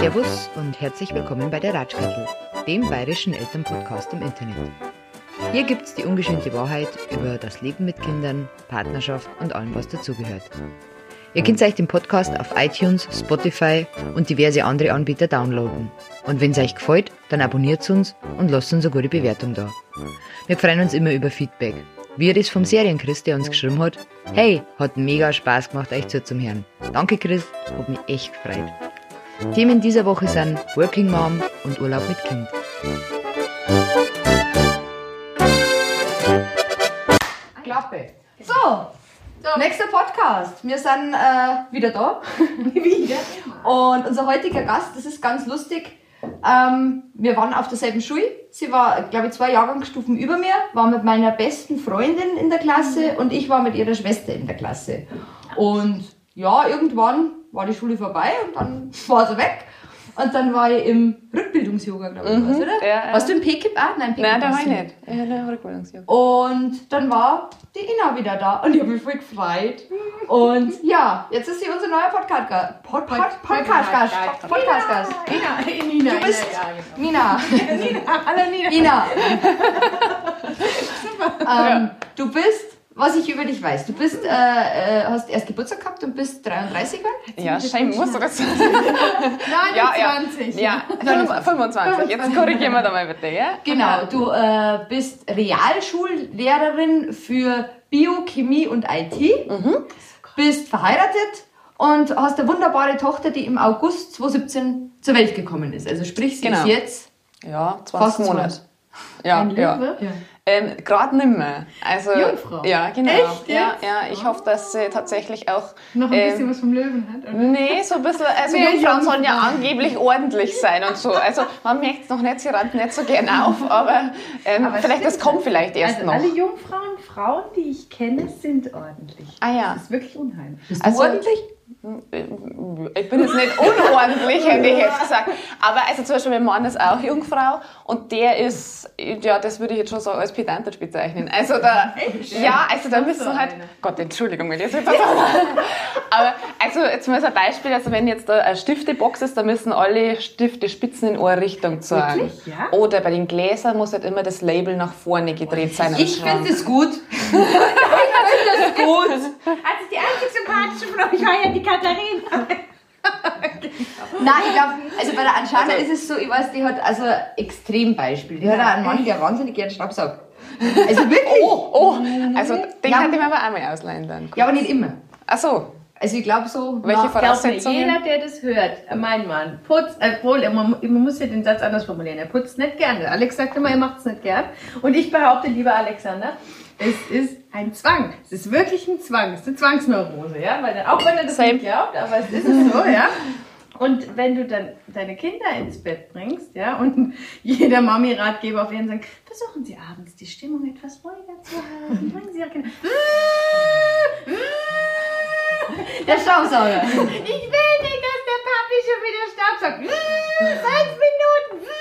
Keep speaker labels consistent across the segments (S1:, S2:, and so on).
S1: Servus und herzlich willkommen bei der Ratschkattel, dem bayerischen Elternpodcast im Internet. Hier gibt's die ungeschönte Wahrheit über das Leben mit Kindern, Partnerschaft und allem, was dazugehört. Ihr könnt euch den Podcast auf iTunes, Spotify und diverse andere Anbieter downloaden. Und wenn es euch gefällt, dann abonniert uns und lasst uns eine gute Bewertung da. Wir freuen uns immer über Feedback. Wie er das vom Serienchris, der uns geschrieben hat, hey, hat mega Spaß gemacht, euch zu zum Hören. Danke Chris, hat mich echt gefreut. Themen dieser Woche sind Working Mom und Urlaub mit Kind. Nächster Podcast. Wir sind äh, wieder da. wieder. Und unser heutiger Gast, das ist ganz lustig. Ähm, wir waren auf derselben Schule. Sie war, glaube ich, zwei Jahrgangsstufen über mir, war mit meiner besten Freundin in der Klasse und ich war mit ihrer Schwester in der Klasse. Und ja, irgendwann war die Schule vorbei und dann war sie weg. Und dann war ich im Rückbildungs-Yoga, glaube ich,
S2: Mhm,
S1: was, oder?
S2: ja, ja.
S1: Warst du im PKIP auch? Nein, PKIP
S2: Nein, da war ich nicht. Ja, Rückbildungsjahr.
S1: Und dann war die Ina wieder da und ich habe mich voll gefreut. Und ja, jetzt ist sie unser neuer Podcast-Gast. Pod, Pod, Podcast-Gast. Podcast-Gast.
S3: Nina, Nina,
S1: Du bist
S3: ja, ja.
S1: Nina.
S3: Nina, hallo Nina.
S1: Ina. ähm, du bist, was ich über dich weiß, du bist, äh, äh, hast erst Geburtstag gehabt und bist 33 geworden?
S2: Ja, scheinbar musst du das sagen.
S3: 29.
S2: Ja, ja 25. Jetzt korrigieren wir da mal bitte, ja?
S1: Genau, du äh, bist Realschullehrerin für Bio, Chemie und IT, bist verheiratet und hast eine wunderbare Tochter, die im August 2017 zur Welt gekommen ist. Also sprich, sie
S2: Genau.
S1: ist jetzt
S2: Ja, 20
S1: Fast
S2: Monate. Ja,
S3: Ein
S2: ja. Ähm, Gerade nimmer. Also,
S3: Jungfrau?
S2: Ja, genau.
S3: Echt
S2: Ja,
S3: jetzt?
S2: ja, ich hoffe, dass sie tatsächlich auch.
S3: Noch ein
S2: ähm,
S3: bisschen was vom Löwen hat, oder?
S2: Nee, so ein bisschen, also
S3: Mehr
S2: Jungfrauen sollen ja angeblich ordentlich sein und so. Also man merkt es noch nicht, sie rannt nicht so gern auf, aber, ähm,
S3: Aber
S2: vielleicht, das kommt vielleicht erst
S3: Also
S2: noch.
S3: alle Jungfrauen, Frauen, die ich kenne, sind ordentlich.
S2: Ah ja.
S3: Das ist wirklich unheimlich.
S1: bist
S2: Also-
S1: du ordentlich.
S2: Ich bin jetzt nicht unordentlich, hätte ich jetzt gesagt. Aber also zum Beispiel mein Mann ist auch Jungfrau und der ist, ja, das würde ich jetzt schon so als pedantisch bezeichnen. Also da, ja, also da müssen
S3: so
S2: halt. Gott, Entschuldigung, wenn ich das Aber also jetzt mal so ein Beispiel, also wenn jetzt da eine Stiftebox ist, da müssen alle Stifte Spitzen in eine Richtung zeigen.
S3: Wirklich? Ja?
S2: Oder bei den Gläsern muss halt immer das Label nach vorne gedreht sein.
S1: Ich finde es gut. ich finde es gut.
S3: Also die einzig sympathische von euch war ja die Katharina.
S1: Nein, ich glaube, also bei der Anschana ist es so, ich weiß, die hat also Extrembeispiel. Die hat auch einen Mann, der wahnsinnig gerne Staubsaugt. Also wirklich.
S2: Oh, oh, also den
S1: Ja.
S2: könnte ich mir aber auch mal ausleihen dann.
S1: Ja, aber nicht immer.
S2: Ach so,
S1: Also ich glaube so.
S2: welche
S1: na,
S3: Glaub mir,
S2: Voraussetzungen?
S3: jeder, der das hört, mein Mann, putzt, obwohl, äh, man, man muss ja den Satz anders formulieren, er putzt nicht gerne. Alex sagt immer, er macht es nicht gern. Und ich behaupte, lieber Alexander, es ist ein Zwang. Es ist wirklich ein Zwang. Es ist eine Zwangsneurose, ja? Weil, auch wenn er das
S2: Same.
S3: nicht glaubt, aber es ist es so, ja? Und wenn du dann deine Kinder ins Bett bringst, ja, und jeder Mami-Ratgeber auf ihren sagt, versuchen Sie abends die Stimmung etwas ruhiger zu halten, bringen Sie Ihre Kinder.
S1: Der Staubsauger.
S3: Ich will nicht, dass der Papi schon wieder Staubsaugt. Fünf Minuten.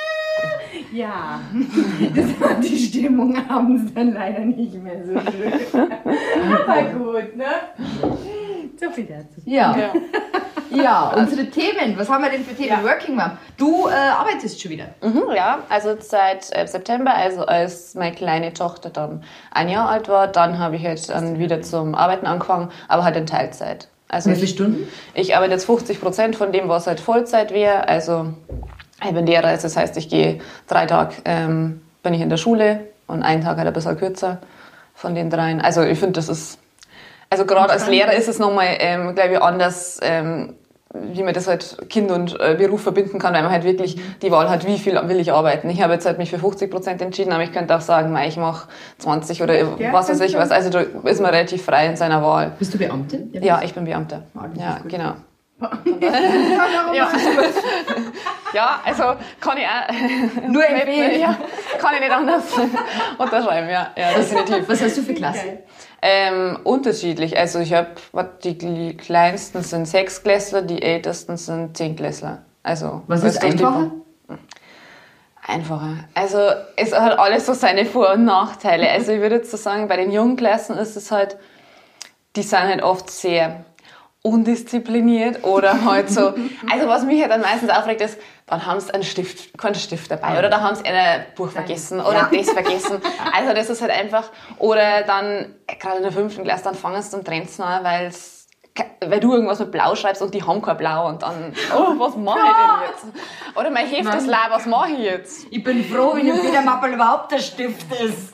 S3: Ja, das macht die Stimmung abends dann leider nicht mehr so schön. Aber gut, ne? So viel dazu.
S1: Ja.
S2: Ja.
S1: ja, unsere Themen. Was haben wir denn für Themen?
S3: Ja.
S1: Working Mom. Du äh, arbeitest schon wieder.
S2: Mhm, ja, also seit äh, September, also als meine kleine Tochter dann ein Jahr alt war, dann habe ich jetzt dann wieder zum Arbeiten angefangen, aber halt in Teilzeit. Also
S1: Wie viele
S2: ich,
S1: Stunden?
S2: ich arbeite jetzt 50 Prozent von dem, was halt Vollzeit wäre. Also ich bin Lehrer, also das heißt, ich gehe drei Tage ähm, bin ich in der Schule und einen Tag halt ein bisschen kürzer von den dreien. Also ich finde, das ist, also gerade als Lehrer ist es nochmal, ähm, glaube ich, anders, ähm, wie man das halt Kind und äh, Beruf verbinden kann, weil man halt wirklich die Wahl hat, wie viel will ich arbeiten. Ich habe jetzt halt mich für 50 Prozent entschieden, aber ich könnte auch sagen, ich mache 20 oder
S3: Ja,
S2: was weiß ich was. Also da ist man relativ frei in seiner Wahl.
S1: Bist du Beamtin?
S2: Ja, ich bin Beamter.
S1: Ah,
S2: Ja,
S1: ist
S2: genau. Ja. ja, also kann ich auch.
S1: Nur empfehlen.
S2: Ja, kann ich nicht anders unterschreiben, ja, ja definitiv.
S1: Was hast du für Klasse?
S2: Ähm, unterschiedlich. Also ich habe, die kl- kleinsten sind Sechsklässler, die ältesten sind Zehntklässler. Also
S1: Was ist einfacher?
S2: einfacher. Also es hat alles so seine Vor- und Nachteile. Also ich würde jetzt so sagen, bei den Jungklassen ist es halt, die sind halt oft sehr undiszipliniert oder halt so. Also was mich halt dann meistens aufregt ist, dann haben sie einen Stift, keinen Stift dabei oder da haben sie ein Buch vergessen oder das vergessen. Also das ist halt einfach, oder dann, gerade in der fünften Klasse, dann fangen sie zum Trends an, weil weil du irgendwas mit Blau schreibst und die haben kein Blau und dann, oh, was mache ich denn jetzt? Oder mein Heft ist leer, was mache ich jetzt?
S1: Ich bin froh, wenn im Wiedermappel überhaupt der Stift ist.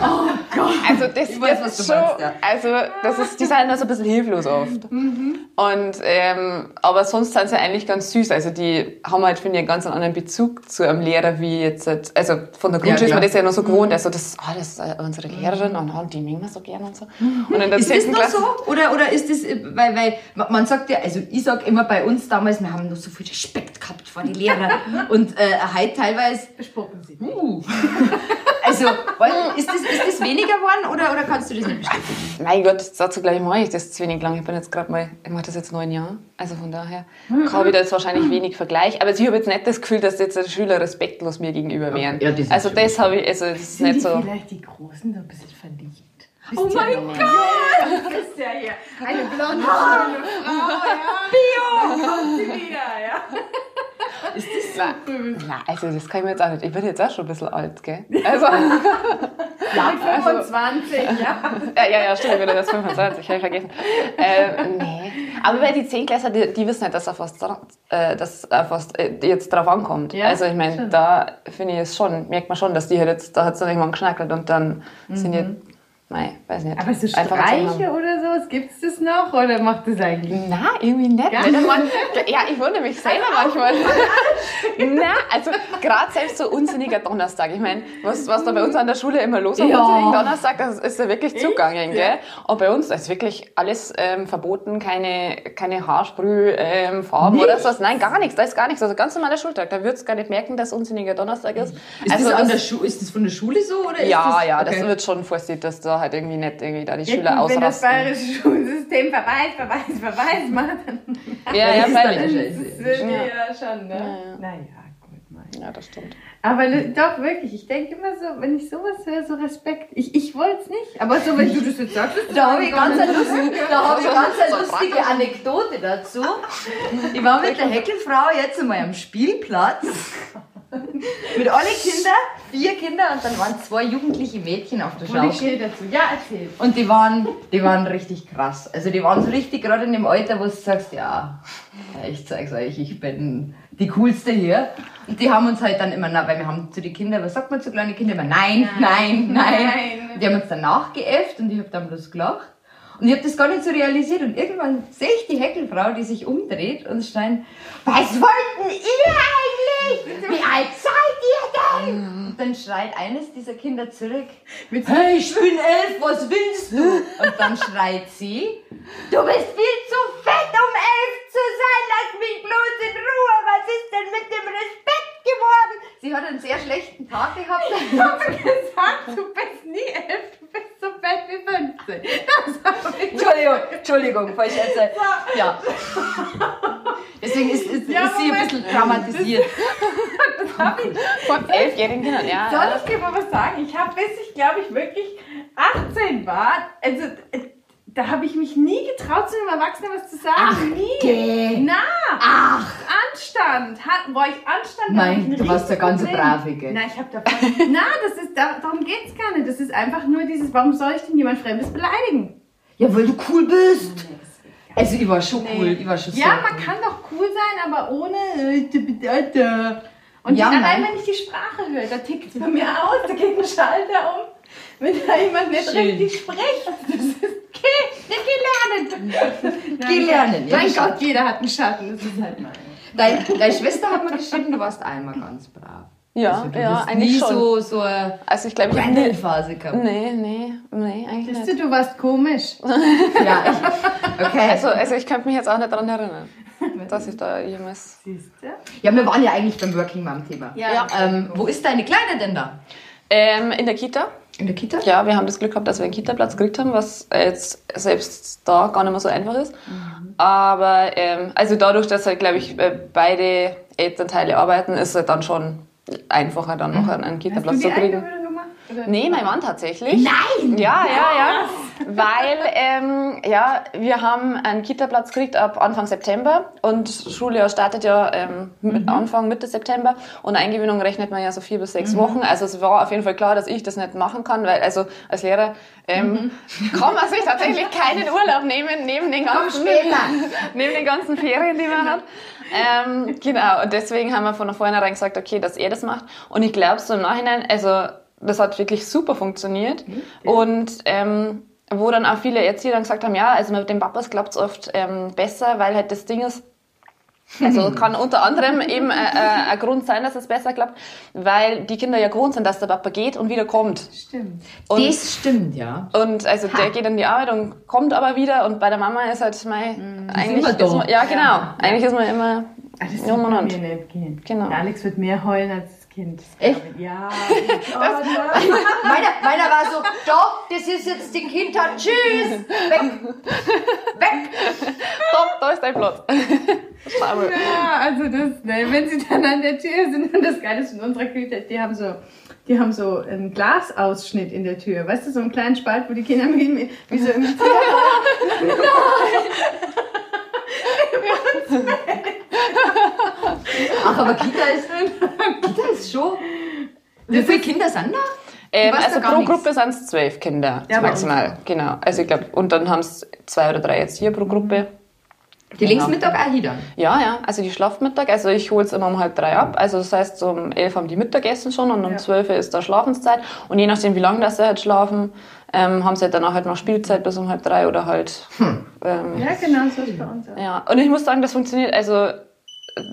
S2: Oh Gott. Also das
S1: ich weiß, was du
S2: schon,
S1: meinst, ja.
S2: also das ist, die sind halt so ein bisschen hilflos oft.
S1: Mhm.
S2: Und, ähm, aber sonst sind sie eigentlich ganz süß. Also die haben halt, finde ich, einen ganz anderen Bezug zu einem Lehrer wie jetzt, also von der Grundschule ist man das ja noch so gewohnt. Also das, ah, das ist äh, unsere Lehrerin und ah, die mögen wir so gerne und so. Und in der
S1: Ist das
S2: 10.
S1: noch
S2: Klasse,
S1: so? Oder, oder ist das, weil, weil man sagt ja, also ich sag immer bei uns damals, wir haben noch so viel Respekt gehabt vor die Lehrer und äh, heute teilweise,
S3: Bespucken Sie.
S1: uh, also ist, das, ist das weniger geworden oder, oder kannst du das nicht bestätigen?
S2: mein Gott, dazu gleich mache ich das zu wenig lang. Ich bin jetzt gerade mal, ich mache das jetzt neun Jahre. Also von daher habe ich da jetzt wahrscheinlich wenig Vergleich. Aber ich habe jetzt nicht das Gefühl, dass jetzt die Schüler respektlos mir gegenüber wären.
S1: Ja, das ist
S2: also das habe ich, also das ist
S3: Sind
S2: nicht
S3: die
S2: so.
S3: vielleicht die Großen so ein bisschen verliebt?
S1: Oh mein
S3: Gott! Das ist ja hier eine blonde, schöne Frau, ja. Bio! Kommt sie wieder, ja.
S1: Ist das so?
S2: Na, na, also das kann ich mir jetzt auch nicht. Ich bin jetzt auch schon ein bisschen alt, gell? Also,
S3: Ja, 25, ja.
S2: ja, ja, ja, stimmt, bin jetzt 25, habe ich vergessen. Ähm, nee. Aber bei die 10 Klässler, die, die wissen nicht, dass auf was, dra- äh, dass auf was äh, jetzt drauf ankommt.
S3: Ja,
S2: also ich meine, da finde ich es schon, merkt man schon, dass die halt jetzt, da hat es dann irgendwann geschnackelt und dann sind die, nein, weiß nicht.
S3: Aber so
S2: einfach.
S3: Streiche oder sowas, gibt's das noch? Oder macht das eigentlich?
S2: Na, irgendwie nicht.
S3: Gar
S2: Nicht
S3: nicht.
S2: einmal, ja, ich wundere mich selber manchmal. Na, also gerade selbst so unsinniger Donnerstag. Ich meine, was, was da bei uns an der Schule immer los war,
S1: Ja.
S2: unsinnigen Donnerstag, das ist ja wirklich zugangen, gell? Und bei uns ist wirklich alles ähm, verboten, keine, keine Haarsprühfarben ähm, Farben oder sowas. Nein, gar nichts, da ist gar nichts. Also ganz normaler Schultag. Da würdest du gar nicht merken, dass unsinniger Donnerstag ist.
S1: Ist,
S2: also
S1: das an der Schu ist das von der Schule so? Oder ist
S2: ja,
S1: das,
S2: ja,
S1: okay.
S2: das wird schon vorsichtig, dass da halt irgendwie nicht irgendwie da die
S3: Ja,
S2: Schüler
S3: gut, wenn das
S2: ausrasten.
S3: bayerische Schulsystem Verweis, Verweis, Verweis macht, dann
S2: Ja,
S1: Das
S2: ja,
S1: ist dann
S2: freilich.
S1: ja
S3: das wird
S2: Ja.
S3: ja schon, ne?
S2: Ja, ja.
S3: Naja, gut, mein.
S2: Ja, das stimmt.
S3: Aber ne- doch, wirklich, ich denke immer so, wenn ich sowas höre, so Respekt. Ich, ich wollte es nicht, aber so, wenn du das jetzt sagst, ist das
S1: Da habe ich ganz eine lustige, da ich ganz eine lustige. Anekdote dazu. Ich war mit der Heckelfrau jetzt einmal am Spielplatz. Mit alle Kinder, vier Kinder und dann waren zwei jugendliche Mädchen auf der
S3: Und ich
S1: Schaukel.
S3: stehe dazu. Ja, erzähl.
S1: Und die waren, die waren richtig krass. Also die waren so richtig gerade in dem Alter, wo du sagst, ja, ich zeig's euch, ich bin die coolste hier. Und die haben uns halt dann immer, weil wir haben zu den Kindern, was sagt man zu kleinen Kindern immer? Nein, nein, nein.
S3: Nein.
S1: Die haben uns dann nachgeäfft und ich habe dann bloß gelacht. Und ich habe das gar nicht so realisiert. Und irgendwann sehe ich die Heckelfrau, die sich umdreht und schreien, was wollten ihr eigentlich? Wie alt seid ihr denn? Und dann schreit eines dieser Kinder zurück, hey, ich bin elf, was willst du? Und dann schreit sie, du bist viel zu fett, um elf zu sein, lass mich bloß in Ruhe, was ist denn mit dem Respekt geworden? Sie hat einen sehr schlechten Tag gehabt.
S3: Ich habe gesagt, du bist nie elf, du bist so fett wie 15. Das habe ich
S1: Entschuldigung, Entschuldigung, falsch erzählt. Ja. Deswegen ist, ist,
S3: Ja,
S1: ist sie ein bisschen traumatisiert.
S2: Von elfjährigen Kindern, ja.
S3: Soll ich dir mal was sagen? Ich habe, bis ich glaube ich wirklich 18 war, also da habe ich mich nie getraut, zu einem Erwachsenen was zu sagen. nie.
S1: geh.
S3: Na,
S1: Ach,
S3: Anstand. Hat, war ich Anstand? da ich
S1: nein,
S3: ein
S1: du warst der ganze
S3: Riesenproblem.
S1: Brave, gell?
S3: Na, ich habe davon. Na, das ist, da, darum geht's gar nicht. Das ist einfach nur dieses, warum soll ich denn jemand Fremdes beleidigen?
S1: Ja, weil du cool bist. Also, ich war schon
S3: Nee.
S1: cool. Ich war schon
S3: Ja,
S1: sehr
S3: man
S1: cool.
S3: kann doch cool sein, aber ohne. äh, d- Und
S1: Ja,
S3: allein
S1: nein.
S3: wenn ich die Sprache höre, da tickt es bei mir aus, da geht ein Schalter um. Wenn da jemand nicht
S1: Schön.
S3: richtig spricht, das ist geh, geh lernen.
S1: Geh lernen, ja,
S3: Mein Gott, jeder hat einen Schatten, das ist halt mein.
S1: Deine, deine Schwester hat mir geschrieben, du warst einmal ganz brav.
S2: Ja,
S1: Also, du
S2: ja,
S1: hast
S2: eigentlich
S1: nie
S2: schon.
S1: so, so eine
S2: also ich glaube, ich habe
S1: Brandon-Phase gehabt.
S2: Nee, nee, nee, eigentlich
S3: Siehst
S2: nicht.
S3: du, du warst komisch.
S1: Ja, ich, okay.
S2: Also, also ich könnte mich jetzt auch nicht daran erinnern, dass ich da jemals...
S3: Siehst du?
S1: ja, wir waren ja eigentlich beim Working Mom-Thema.
S3: Ja.
S1: Ähm, wo ist deine Kleine denn da?
S2: Ähm, in der Kita.
S1: In der Kita?
S2: Ja, wir haben das Glück gehabt, dass wir einen Kita-Platz gekriegt haben, was jetzt selbst da gar nicht mehr so einfach ist. Aber ähm, also dadurch, dass halt, glaube ich, äh, beide Elternteile arbeiten, ist halt dann schon einfacher dann noch einen
S3: Hast du
S2: Kita-Platz zu kriegen. Nee, mein Mann tatsächlich.
S1: Nein!
S2: Ja, ja, ja. Weil, ähm, ja, wir haben einen Kita-Platz gekriegt ab Anfang September und Schuljahr startet ja ähm, mit Anfang, Mitte September und Eingewöhnung rechnet man ja so vier bis sechs Wochen. Also es war auf jeden Fall klar, dass ich das nicht machen kann, weil also als Lehrer ähm, kann man sich tatsächlich keinen Urlaub nehmen neben den ganzen, neben den ganzen Ferien, die man hat. Ähm, genau, und deswegen haben wir von vornherein gesagt, okay, dass er das macht. Und ich glaube so im Nachhinein, also das hat wirklich super funktioniert. Und ähm, wo dann auch viele Erzieher dann gesagt haben, ja, also mit den Papas klappt es oft ähm, besser, weil halt das Ding ist, also kann unter anderem eben äh, äh, ein Grund sein, dass es besser klappt, weil die Kinder ja gewohnt sind, dass der Papa geht und wieder kommt.
S3: Stimmt.
S2: Und,
S4: Das stimmt, ja.
S2: und also der geht in die Arbeit und kommt aber wieder und bei der Mama ist halt mein, eigentlich
S4: immer da.
S2: ist man, ja genau, eigentlich ist man immer
S3: Ah,
S2: Ja,
S3: wird bei
S2: Moment.
S3: mir nicht gehen.
S2: Genau.
S3: Der Alex wird mehr heulen als Kind.
S4: Echt?
S3: Ja. Oh, nein.
S1: Meiner, meiner war so, doch, das ist jetzt die Kindheit, tschüss, weg, weg.
S2: Stopp, da ist dein Platz. Schau mal.
S3: Ja, also das, ne, wenn sie dann an der Tür sind und das Geile ist in unserer Küche, die haben so, die haben so einen Glasausschnitt in der Tür, weißt du, so einen kleinen Spalt, wo die Kinder wie, wie so im
S1: Ach, aber Kita ist, Kita ist schon, wie viele Kinder sind da?
S2: Ähm, also pro
S1: nichts.
S2: Gruppe sind es zwölf Kinder
S3: Ja,
S2: maximal. Genau. Also ich glaube, und dann haben es zwei oder drei jetzt hier pro Gruppe.
S1: Die links Mittag auch hier dann.
S2: Ja, ja, also die schlaft Mittag. Also ich hole es immer um halb drei ab. Also das heißt, um elf haben die Mittagessen schon und um
S3: Ja.
S2: zwölf ist da Schlafenszeit. Und je nachdem, wie lange das sie halt schlafen, ähm, haben sie halt danach halt noch Spielzeit bis um halb drei oder halt. Ähm,
S3: Ja, genau, so ist bei uns auch.
S2: ja, und ich muss sagen, das funktioniert, also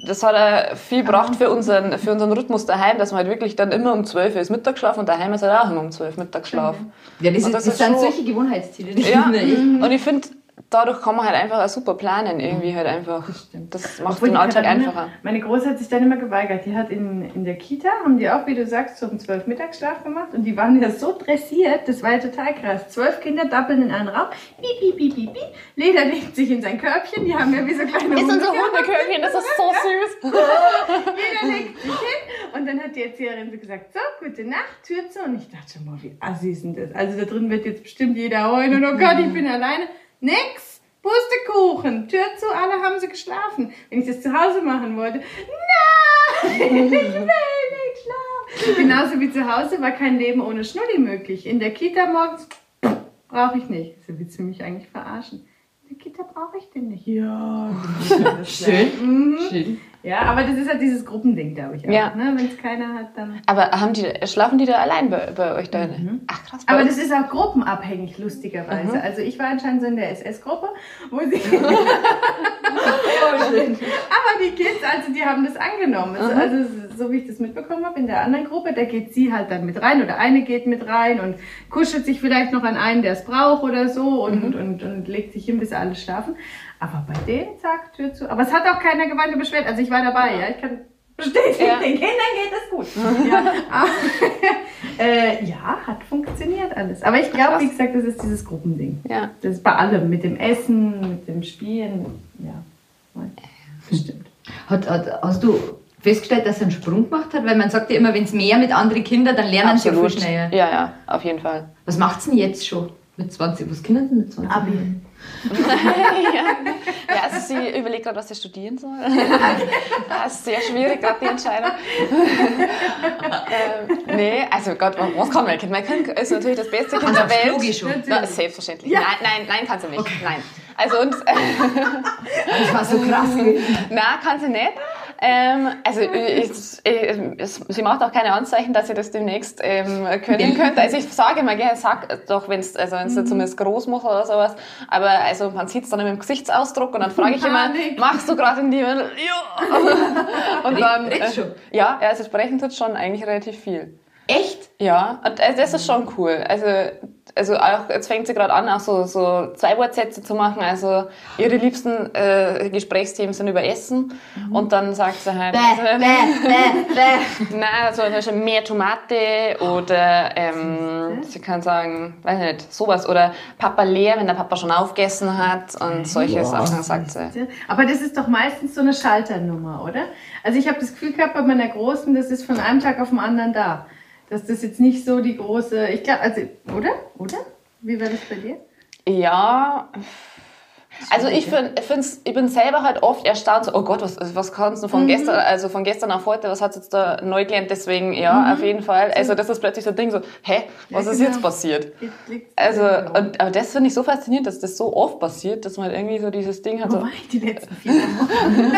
S2: das hat er viel gebracht für unseren, für unseren Rhythmus daheim, dass man halt wirklich dann immer um 12 Uhr ist Mittagsschlaf und daheim ist halt auch immer um 12 Uhr Mittagsschlaf.
S1: Ja, das, ist,
S2: das
S1: das, sind solche Gewohnheitsziele. Die
S2: Ja,
S1: ich.
S2: und ich finde, dadurch kann man halt einfach auch super planen, irgendwie halt einfach. Das macht
S3: Obwohl
S2: den Alltag einfacher.
S3: Meine Große hat sich dann immer geweigert. Die hat in, in der Kita, haben die auch, wie du sagst, so um zwölf Mittagsschlaf gemacht und die waren ja so dressiert, das war ja total krass. Zwölf Kinder dappeln in einen Raum, piep, piep, piep, piep, piep. Leder legt sich in sein Körbchen, die haben ja wie so kleine
S2: Ist
S3: Hunde.
S2: unser Hundekörbchen, das ist so süß.
S3: Jeder legt sich hin und dann hat die Erzieherin so gesagt, so, gute Nacht, Tür zu. Und ich dachte schon mal, wie assi ist denn das? Also da drin wird jetzt bestimmt jeder heulen und oh Gott, ich bin alleine. Nix, Pustekuchen, Tür zu, alle haben sie geschlafen. Wenn ich das zu Hause machen wollte, nein, ich will nicht schlafen. Genauso wie zu Hause war kein Leben ohne Schnulli möglich. In der Kita morgens brauche ich nicht. So willst du mich eigentlich verarschen? In der Kita brauche ich den nicht. Ja,
S1: Schön.
S3: Mhm.
S1: Schön.
S3: Ja, aber das ist halt dieses Gruppending, glaube ich. Auch,
S2: Ja.
S3: Ne? Wenn es keiner hat, dann.
S2: Aber haben die, schlafen die da allein bei, bei euch da? Ach krass.
S3: Aber
S2: uns-
S3: das ist auch gruppenabhängig, lustigerweise. Also ich war anscheinend so in der SS-Gruppe, wo sie. Aber die Kids, also die haben das angenommen. Also, also so wie ich das mitbekommen habe, in der anderen Gruppe, da geht sie halt dann mit rein oder eine geht mit rein und kuschelt sich vielleicht noch an einen, der es braucht oder so und, und, und legt sich hin, bis alle schlafen. Aber bei denen, zack, Tür zu. Aber es hat auch keiner geweint und beschwert. Also ich war dabei, ja. Ich kann bestätigen,
S2: Ja.
S3: den Kindern geht es gut. ja, äh, ja, hat funktioniert alles. Aber ich glaube, wie gesagt, das ist dieses Gruppending.
S2: Ja.
S3: Das ist bei allem, mit dem Essen, mit dem Spielen, ja. Bestimmt.
S1: Hat, hat, hast du festgestellt, dass er einen Sprung gemacht hat? Weil man sagt ja immer, wenn es mehr mit anderen Kindern, dann lernen sie ja viel schneller.
S2: Ja, ja, auf jeden Fall.
S1: Was macht's denn jetzt schon? Mit 20? Was können sie mit 20?
S3: Abi.
S2: ja. ja, also sie überlegt gerade, was sie studieren soll. Das ist sehr schwierig, gerade die Entscheidung. ähm, nee, also Gott, was- kann mein Kind? Mein Kind ist natürlich das beste Kind der Welt.
S1: Logisch.
S2: Na, selbstverständlich.
S3: Ja.
S2: Nein, nein, nein, kann sie nicht. Nein. Also und
S1: Das war so krass.
S2: na, kann sie nicht. Ähm, also ich, ich, es, sie macht auch keine Anzeichen, dass sie das demnächst ähm, können könnte. Also ich sage immer gerne, sag doch, wenn es also wenn's
S1: Mhm.
S2: zumindest groß machst oder sowas. Aber also man sieht es dann im Gesichtsausdruck und dann frage ich immer, machst du gerade in die Ja. Und dann äh, ja, also sprechen tut schon eigentlich relativ viel.
S1: Echt?
S2: Ja, und äh, das ist schon cool. Also also auch, jetzt fängt sie gerade an, auch so, so Zwei-Wort-Sätze zu machen. Also ihre liebsten äh, Gesprächsthemen sind über Essen.
S1: Mhm.
S2: Und dann sagt sie halt,
S1: Bäh, bäh, bäh, bäh.
S2: nein, also zum Beispiel mehr Tomate oder ähm, sie kann sagen, weiß nicht, sowas. Oder Papa leer, wenn der Papa schon aufgegessen hat und solche Sachen sagt sie.
S3: Aber das ist doch meistens so eine Schalternummer, oder? Also ich habe das Gefühl gehabt bei meiner Großen, das ist von einem Tag auf den anderen da. Dass das jetzt nicht so die große, ich glaube, also, oder? Oder? Wie war das bei dir?
S2: Ja. Also ich, find, find's, ich bin selber halt oft erstaunt, so, oh Gott, was, was kannst du von gestern, also von gestern auf heute, was hat jetzt da neu gelernt, deswegen, ja, auf jeden Fall. Also das ist plötzlich so ein Ding, so, hä, was
S3: Ja,
S2: ist
S3: genau.
S2: jetzt passiert?
S3: Jetzt
S2: Also, und, aber das finde ich so faszinierend, dass das so oft passiert, dass man halt irgendwie so dieses Ding hat,
S3: Wo
S2: so,
S3: die letzten vier Wochen?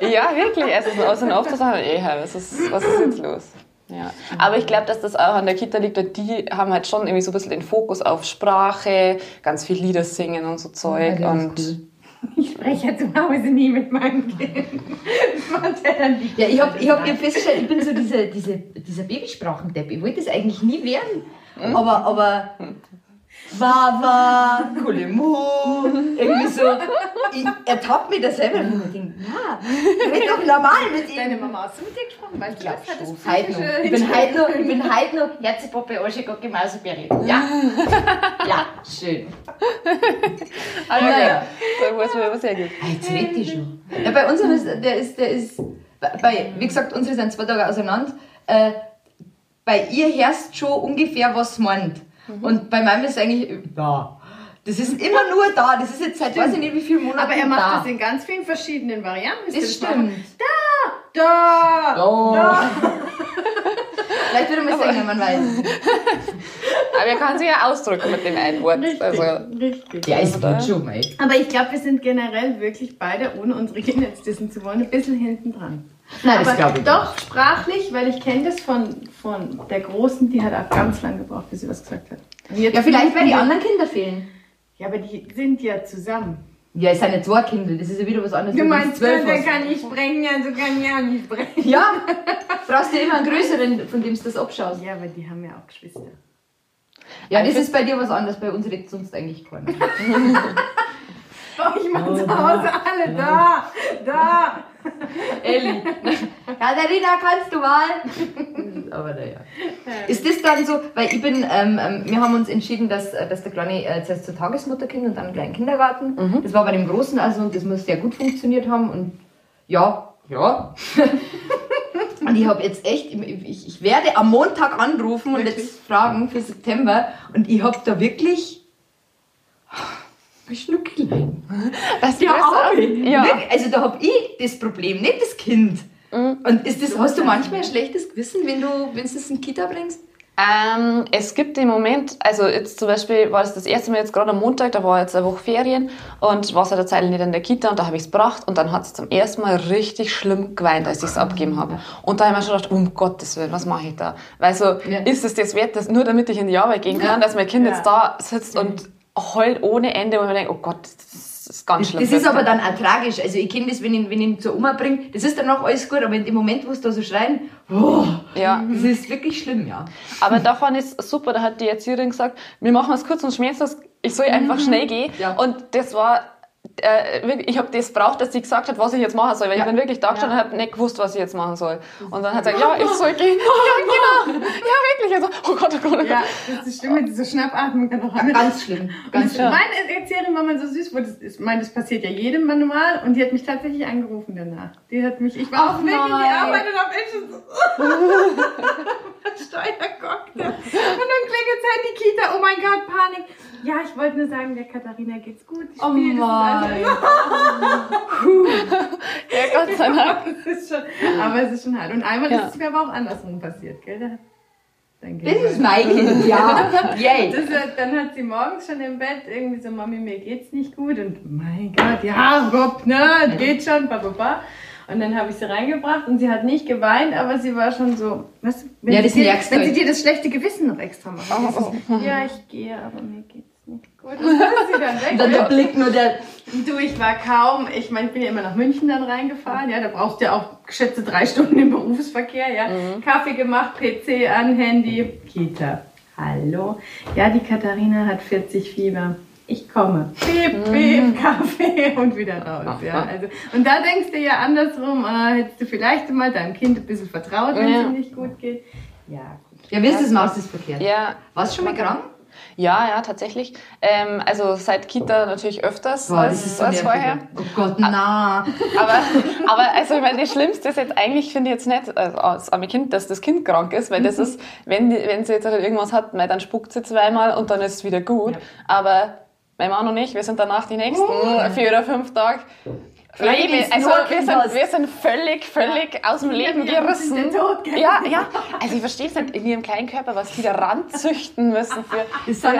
S2: ja, wirklich, also so aus den oft zu sagen, ey, was ist, was ist jetzt los? Ja. Aber ich glaube, dass das auch an der Kita liegt, weil die haben halt schon irgendwie so ein bisschen den Fokus auf Sprache, ganz viel Lieder singen und so Zeug.
S1: Ja,
S2: und
S1: cool.
S3: Ich spreche ja zu Hause nie mit meinem Kind.
S1: Ja, ich habe ich hab ja festgestellt, ich bin so diese, diese, dieser Babysprachendepp. Ich wollte das eigentlich nie werden. Aber, aber. Wawa, Kulemu, irgendwie so. Ich ertappe mich da selber und ich denke, ja, ich bin doch normal mit ihm.
S3: Deine Mama hast du mit dir gesprochen? Weißt du,
S1: glaub
S3: was hat das
S1: schon. Heute noch.
S3: psychische
S1: Ich bin heute noch, ich bin heute noch Herzepoppe, Arschegocke, Mauseberli. Ja. Ja, schön.
S2: ja,
S1: Naja.
S2: okay. Da weiß man aber sehr gut.
S1: Ah, Jetzt redet die schon. Ja, bei unserem ist, der ist, der ist, bei, wie gesagt, unsere sind zwei Tage auseinander. Äh, bei ihr hörst schon ungefähr, was sie meint. Und bei meinem ist eigentlich, da. Das ist immer nur da. Das ist jetzt seit weiß ich nicht wie vielen Monaten
S3: Aber er macht
S1: da.
S3: das in ganz vielen verschiedenen Varianten.
S1: Das
S3: machen?
S1: stimmt.
S3: Da!
S1: Da. Vielleicht würde man sagen, man weiß.
S2: Aber er kann sich ja ausdrücken mit dem einen Wort.
S3: Richtig,
S2: Also,
S3: richtig.
S1: Ja, es geht schon, mei.
S3: Aber ich glaube, wir sind generell wirklich beide, ohne unsere Kinder jetzt dissen zu wollen, ein bisschen hinten dran.
S1: Nein, das
S3: Aber
S1: glaube ich
S3: doch sprachlich, weil ich kenne das von, von der Großen, die hat auch ganz lange gebraucht, bis sie was gesagt hat.
S1: Ja, vielleicht, weil die anderen Kinder fehlen.
S3: Ja, aber die sind ja zusammen.
S1: Ja, es sind ja zwei Kinder. Das ist ja wieder was anderes.
S3: Du meinst,
S1: zwölf
S3: der
S1: hast.
S3: kann nicht sprechen, ja, so kann ich auch nicht sprechen.
S1: Ja, brauchst du immer einen größeren, von dem du das abschaust.
S3: Ja, aber die haben ja auch Geschwister.
S1: Ja, das ist bei dir was anderes. Bei uns redet sonst eigentlich keiner.
S3: Oh, ich mache zu Hause alle da, da.
S1: Elli. Katharina, kannst du mal? Aber naja. Ist das dann so, weil ich bin, ähm, ähm, wir haben uns entschieden, dass, äh, dass der Kleine äh, zuerst zur Tagesmutter kommt und dann einen kleinen Kindergarten. Das war bei dem Großen also und das muss sehr gut funktioniert haben und ja, ja. und ich habe jetzt echt, ich, ich werde am Montag anrufen und jetzt fragen für September und ich habe da wirklich ein Schnuckelein.
S2: das
S1: Ja,
S2: ist-
S1: hab ich.
S2: ja.
S1: Also da hab ich das Problem, nicht das Kind. Und ist das, hast du manchmal ein schlechtes Gewissen, wenn du, du es in die Kita bringst?
S2: Ähm, es gibt im Moment, also jetzt zum Beispiel war das das erste Mal jetzt gerade am Montag, da war jetzt eine Woche Ferien und war seit der Zeit nicht in der Kita und da habe ich es gebracht und dann hat sie zum ersten Mal richtig schlimm geweint, als ich es abgegeben habe. Und da habe ich mir schon gedacht, um Gottes Willen, was mache ich da? Weil so,
S1: Ja.
S2: ist es das wert, dass, nur damit ich in die Arbeit gehen kann, dass mein Kind
S3: Ja.
S2: jetzt da sitzt und heult ohne Ende und ich mir denke, oh Gott, das ist ganz schlimm.
S1: das ist aber dann auch tragisch. Also ich kenne das, wenn ich, wenn ich ihn zur Oma bringe, das ist dann noch alles gut, aber in dem Moment, wo sie da so schreien, oh,
S2: ja.
S1: das ist wirklich schlimm, ja.
S2: Aber da fand ich es super, da hat die Erzieherin gesagt, wir machen es kurz und schmerzlos, ich soll einfach schnell gehen.
S1: Ja.
S2: Und das war, äh, ich habe das braucht, dass sie gesagt hat, was ich jetzt machen soll, weil
S1: Ja.
S2: ich bin wirklich da gestanden und habe nicht gewusst, was ich jetzt machen soll. Und dann hat sie gesagt, ja, ich soll gehen. Ja, genau. Ja, wirklich. Also, oh Gott, oh Gott, oh Gott.
S3: Ja, das ist schlimm, mit dieser Schnappatmung dann noch an.
S1: Ganz schlimm. Ganz schlimm.
S3: Meine Erzählerin war mal so süß, wo das ist, ich meine, das passiert ja jedem Manual und die hat mich tatsächlich angerufen danach. Die hat mich, ich war
S1: Ach
S3: auch wirklich in die
S1: nein.
S3: Arbeit und hab echt schon so Steuercocktail. Und dann klingelt halt die Kita, oh mein Gott, Panik. Ja, ich wollte nur sagen, der Katharina geht's gut. Die
S1: Oh mein.
S2: Ja, Gott sei Dank.
S3: ist schon, aber es ist schon hart. Und einmal
S2: Ja.
S3: ist es mir aber auch andersrum passiert, gell?
S1: Das ist mein Kind, ja. Yay.
S3: Das, hat- dann hat sie morgens schon im Bett irgendwie so, Mami, mir geht's nicht gut. Und mein Gott, ja, Rob, ne, geht schon, ba, ba, ba. Und dann habe ich sie reingebracht und sie hat nicht geweint, aber sie war schon so, weißt du, wenn,
S1: Ja,
S3: sie,
S1: das
S3: dir, wenn sie
S1: halt.
S3: dir das schlechte Gewissen noch extra macht. Dieses, Ja, ich gehe, aber mir geht's nicht gut. Und dann ist sie dann weg.
S1: Dann der Blick nur der,
S3: Du, ich war kaum, ich meine, ich bin ja immer nach München dann reingefahren, ja, da brauchst du ja auch geschätzte drei Stunden im Berufsverkehr, ja. Kaffee gemacht, PC an, Handy, Kita. Hallo. Ja, die Katharina hat 40 Fieber. Ich komme. Piep, piep, Kaffee und wieder raus. Ja, also, und da denkst du ja andersrum, äh, hättest du vielleicht mal deinem Kind ein bisschen vertraut, wenn
S2: Ja.
S3: es ihm nicht gut geht. Ja, gut.
S1: Ja, wie ist das Maus des Verkehrs?
S2: Ja,
S1: Warst du schon mal krank?
S2: Ja, ja, tatsächlich. Ähm, also seit Kita natürlich öfters
S1: Boah,
S2: als,
S1: so
S2: als vorher.
S1: Oh Gott, na.
S2: Aber, aber also ich meine, das Schlimmste ist jetzt eigentlich, finde ich jetzt nicht also als arme Kind, dass das Kind krank ist, weil das ist, wenn, wenn sie jetzt halt irgendwas hat, mei, dann spuckt sie zweimal und dann ist es wieder gut. Aber mein Mann und ich, wir sind danach die nächsten vier oder fünf Tage Leben, also wir sind, wir sind völlig, völlig aus dem Leben
S3: sind
S2: gerissen.
S3: Tod?
S2: Ja, ja. Also ich verstehe es nicht in ihrem kleinen Körper, was die da ranzüchten müssen für.
S1: Das das,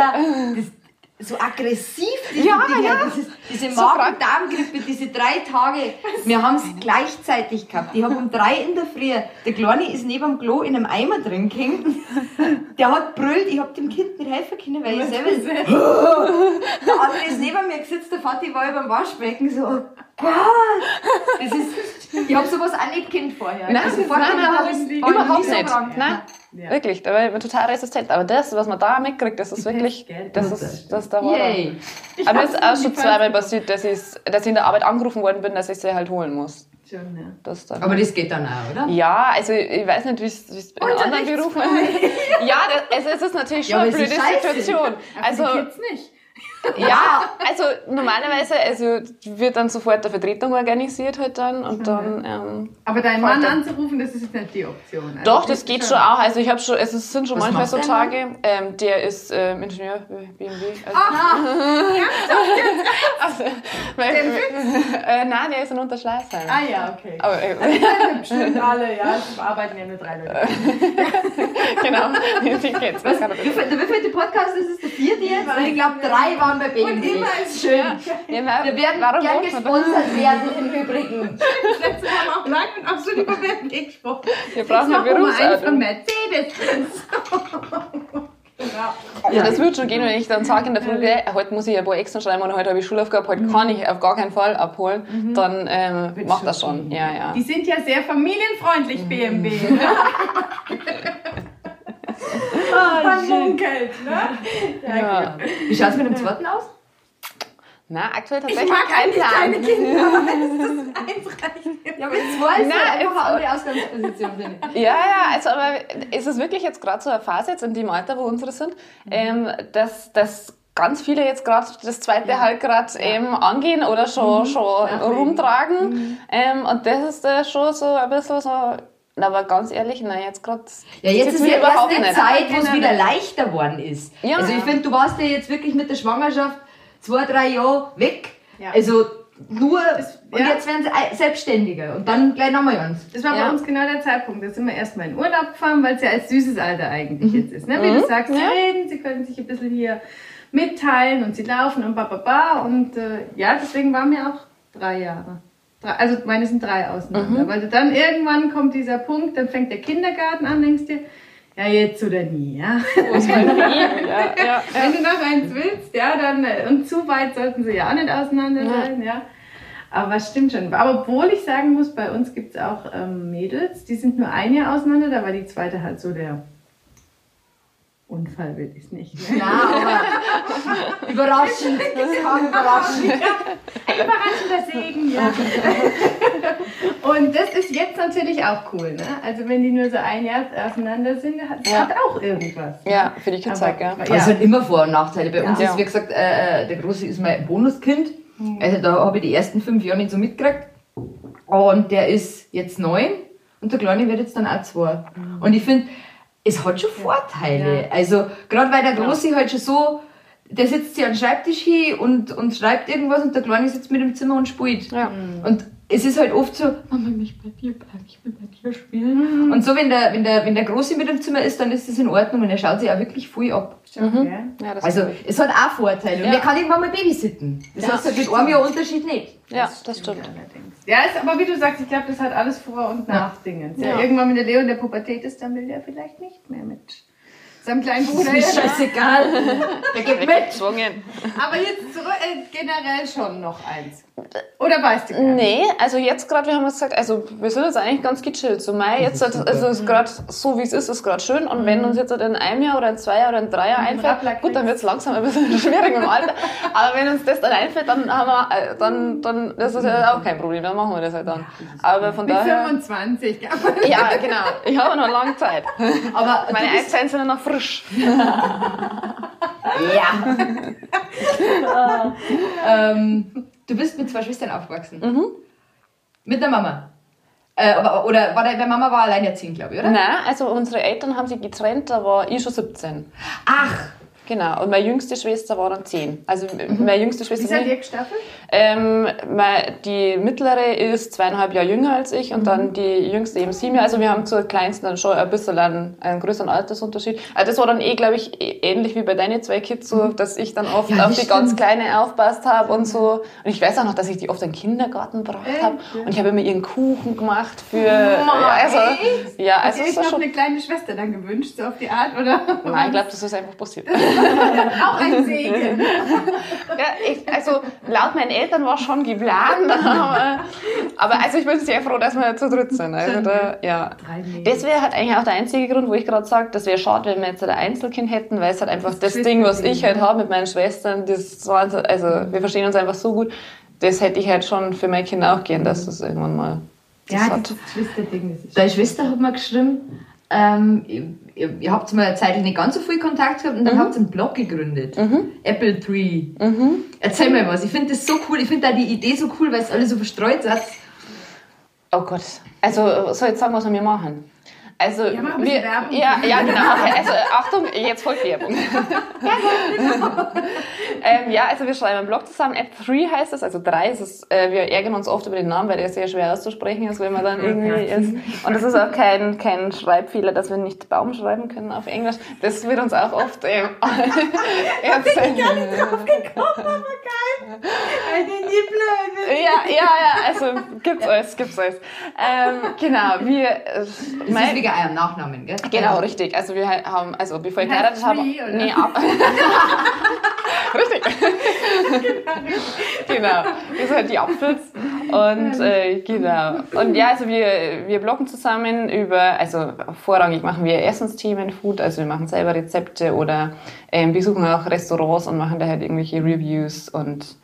S1: so aggressiv, diese
S2: Ja,
S1: Dinge.
S2: ja.
S1: Ist, diese Magen-Darm-Grippe, diese drei Tage. Wir haben es gleichzeitig gehabt. Ich habe um drei in der Früh, der Kleine ist neben dem Klo in einem Eimer drin gehängt. Der hat brüllt, ich habe dem Kind nicht helfen können, weil ich selber... Der andere ist neben mir gesetzt, der Vati war über dem Waschbecken so, Gott. Das ist, ich habe sowas auch nicht kennt vorher.
S2: Nein,
S1: also vorher
S2: nein, nein,
S1: habe
S2: nein,
S1: ich
S2: überhaupt nicht.
S1: krank.
S2: Nein,
S3: Ja.
S2: wirklich, da war ich total resistent. Aber das, was man da mitkriegt, das ist wirklich, das ist, das ist Horror.
S1: Yay.
S2: Aber es ist auch schon zweimal passiert, dass ich, dass ich in der Arbeit angerufen worden bin, dass ich sie halt holen muss.
S3: Schon, ja.
S2: Das dann
S1: Aber das geht dann auch, oder?
S2: ja, also ich weiß nicht, wie es in anderen Berufen Ja, das, also es ist natürlich
S1: Ja,
S2: schon
S1: aber
S2: eine blöde
S1: ist.
S2: Situation. Also,
S3: Also, nicht.
S2: Ja, also normalerweise also wird dann sofort eine Vertretung organisiert halt dann und dann ähm,
S3: Aber deinen Mann
S2: Vater.
S3: anzurufen, das ist jetzt nicht die Option. Also
S2: Doch, das geht schon auch. Also ich habe schon, es ist- sind schon
S1: Was
S2: manchmal so Tage. Ähm, der ist ähm, Ingenieur bei BMW. Also, also, weil, äh, nein, der ist in Unterschleißheim.
S3: Ah ja, okay.
S2: Aber, äh,
S3: kennen bestimmt alle, ja. Es arbeiten ja nur drei Leute.
S2: genau, die geht's.
S1: Was, wie der wievielte Podcast ist es? Der vierte jetzt? Und ich glaube, drei waren bei
S3: Und
S1: BMW.
S3: immer ist
S1: Schön.
S2: Ja,
S1: Wir werden
S2: warum
S1: gern gesponsert werden im Übrigen.
S3: Das letzte Mal haben wir auch lange und absolut über BMW gesprochen.
S2: Wir brauchen
S3: Jetzt
S2: ein
S3: machen wir einen
S2: Berufsauto.
S3: von Mercedes. genau.
S2: Ja, das wird schon gehen, wenn ich dann sage in der Früh, heute muss ich ein paar extra schreiben oder heute habe ich Schulaufgabe, heute kann ich auf gar keinen Fall abholen, dann ähm, macht das schon. Ja, ja.
S3: Die sind ja sehr familienfreundlich, BMW. Man munkelt, ne?
S2: ja.
S1: Wie schaut es mit dem zweiten aus?
S2: Na, aktuell
S3: Ich
S2: tatsächlich
S3: mag
S2: kein
S3: eigentlich
S2: Plan.
S3: keine Kinder, aber es das eins reicht.
S1: Ja, mit zwei ist halt einfach
S2: jetzt-
S1: andere Ausgangsposition, finde ich.
S2: Ja, ja, also aber ist es wirklich jetzt gerade so eine Phase jetzt in dem Alter, wo unsere sind, ähm, dass, dass ganz viele jetzt gerade das zweite halt gerade ähm, angehen oder schon, schon
S3: Nachlegen.
S2: rumtragen. Ähm, und das ist äh, schon so ein bisschen so, aber ganz ehrlich, nein, jetzt gerade.
S1: Ja, jetzt ist ja erst eine Zeit, wo es wieder leichter geworden ist.
S2: Ja.
S1: Also ich finde, du warst ja jetzt wirklich mit der Schwangerschaft zwei, drei Jahre weg.
S3: Ja.
S1: Also nur, und
S3: ja.
S1: jetzt werden sie selbstständiger und dann gleich nochmal ganz.
S3: Das war
S2: Ja.
S3: bei uns genau der Zeitpunkt. Da sind wir erstmal in Urlaub gefahren, weil es ja als süßes Alter eigentlich jetzt ist. Ne? Wie du sagst, sie
S2: Ja.
S3: reden, sie können sich ein bisschen hier mitteilen und sie laufen und bababa. Und äh, ja, deswegen waren wir auch drei Jahre. Also meine sind drei auseinander. Weil du dann irgendwann kommt dieser Punkt, dann fängt der Kindergarten an, denkst dir, ja jetzt oder nie, ja.
S2: ja, ja.
S3: Wenn du noch eins willst, ja, dann, äh, und zu weit sollten sie ja auch nicht auseinander sein, ja. Aber was stimmt schon. Aber obwohl ich sagen muss, bei uns gibt es auch ähm, Mädels, die sind nur ein Jahr auseinander, da war die zweite halt so der Unfall, will ich nicht. Ne?
S1: Na, aber überraschend. Das kann überraschen.
S3: Ein überraschender Segen, ja. Und das ist jetzt natürlich auch cool, ne? Also wenn die nur so ein Jahr auseinander sind, hat,
S2: Ja.
S3: hat auch irgendwas.
S2: Ja, für die Kids halt, ja.
S1: Also es hat immer Vor- und Nachteile. Bei uns
S2: Ja.
S1: ist, wie gesagt, äh, der Große ist mein Bonuskind. Also da habe ich die ersten fünf Jahre nicht so mitgekriegt. Und der ist jetzt neun und der Kleine wird jetzt dann auch zwei. Und ich finde, es hat schon Vorteile. Also gerade weil der Große halt schon so, der sitzt sich an den Schreibtisch hin und, und schreibt irgendwas und der Kleine sitzt mit im Zimmer und spielt.
S2: Ja.
S1: Und es ist halt oft so, Mama, ich möchte bei dir bleiben, ich will bei dir spielen. Und so, wenn der, wenn, der, wenn der Große mit im Zimmer ist, dann ist das in Ordnung und er schaut sich auch wirklich voll ab.
S3: Ja.
S2: ja das
S1: Also, es hat auch Vorteile. Und
S2: Ja.
S1: er kann irgendwann mal babysitten. Das
S2: Ja,
S1: hast du mit einem Jahr Unterschied nicht.
S2: ja, das stimmt.
S3: Allerdings. Ja, ist, aber wie du sagst, ich glaube, das hat alles Vor- und Nachdingens. Ja.
S2: Ja.
S3: Irgendwann, wenn der Leo in der Pubertät ist, dann will der vielleicht nicht mehr mit seinem kleinen Bruder.
S1: Ist scheißegal. Der geht mit.
S2: Gezwungen.
S3: Aber jetzt zurück, äh, generell schon noch eins. Oder weißt du gar?
S2: Nee, also jetzt gerade, wir haben jetzt gesagt, also wir sind jetzt eigentlich ganz gechillt. So Mai, jetzt also ist gerade so wie es ist, ist gerade schön. Und wenn uns jetzt halt in einem Jahr oder in zwei Jahren oder in drei Jahren einfällt, gut, dann wird es langsam ein bisschen schwierig im Alter. Aber wenn uns das dann einfällt, dann haben wir, äh, dann, dann das ist ja auch kein Problem, dann machen wir das halt dann. Aber von daher.
S3: 25.
S2: Ja, genau. Ich habe noch lange Zeit.
S1: Aber
S2: Meine Eizellen sind noch frisch.
S1: ja. ähm, du bist mit zwei Schwestern aufgewachsen.
S2: Mhm.
S1: Mit der Mama. Äh, oder war deine Mama war alleinerziehend, glaube ich, oder?
S2: Nein, also unsere Eltern haben sich getrennt, da war ich schon 17.
S1: Ach,
S2: Genau. Und meine jüngste Schwester war dann 10. Also meine jüngste
S3: Wie
S2: Schwester
S3: seid
S2: ist
S3: ihr gestaffelt?
S2: Ähm, die mittlere ist zweieinhalb Jahre jünger als ich und dann die jüngste eben sieben Jahre. Also wir haben zur kleinsten dann schon ein bisschen einen, einen größeren Altersunterschied. Also das war dann eh, glaube ich, eh- ähnlich wie bei deinen zwei Kids, so, dass ich dann oft
S1: Ja,
S2: auf die ganz
S1: stimmt.
S2: Kleine aufpasst habe und so. Und ich weiß auch noch, dass ich die oft in den Kindergarten gebracht
S3: Echt?
S2: habe. Und ich habe immer ihren Kuchen gemacht für... ja, also, ja,
S3: Hast
S2: also
S3: du euch
S2: war
S3: noch
S2: schon...
S3: eine kleine Schwester dann gewünscht, so auf die Art, oder?
S2: Nein, ich glaube, das ist einfach passiert.
S3: Auch ein Segen.
S2: Ja, ich, also laut meinen Eltern war schon geplant, aber, aber also ich bin sehr froh, dass wir zu dritt sind. Also da, ja. Das wäre halt eigentlich auch der einzige Grund, wo ich gerade sage, das wäre schade, wenn wir jetzt ein Einzelkind hätten, weil es halt einfach das,
S3: Das
S2: Ding, was ich halt habe mit meinen Schwestern, das war, so- also wir verstehen uns einfach so gut, das hätte ich halt schon für meine Kinder auch gern, dass das irgendwann mal das
S3: Ja,
S2: hat.
S3: das Geschwisterding,
S1: deine Schwester hat mir geschrieben, ähm, ihr, ihr, habt mal eine Zeit lang nicht ganz so viel Kontakt gehabt und dann habt ihr einen Blog gegründet. Apple Tree. Erzähl mal was. Ich finde das so cool. Ich finde da die Idee so cool, weil es alle so verstreut sind.
S2: Oh Gott. Also, soll ich jetzt sagen, was wir machen? Also,
S3: Ja,
S2: wir,
S3: Werbung.
S2: ja, ja, genau. Also, Achtung, jetzt folgt Werbung. ähm, ja, also wir schreiben einen Blog zusammen. App 3 heißt es, also 3 ist es. Äh, wir ärgern uns oft über den Namen, weil der sehr schwer auszusprechen ist, wenn man dann irgendwie ist. Und es ist auch kein, kein Schreibfehler, dass wir nicht Baum schreiben können auf Englisch. Das wird uns auch oft ähm, erzählt.
S3: Eine Nippel.
S2: Ja, ja, ja, also gibt's alles, gibt's alles. Ähm, genau, wir. äh, mein-
S1: wegen eurem Nachnamen, gell?
S2: Genau, richtig. Also wir haben, also bevor ich geheiratet habe, nee, ab, richtig. genau, das sind halt die Apfels und äh, genau. Und ja, also wir wir bloggen zusammen über, also vorrangig machen wir Essensthemen, Food, also wir machen selber Rezepte oder ähm, besuchen auch Restaurants und machen da halt irgendwelche Reviews und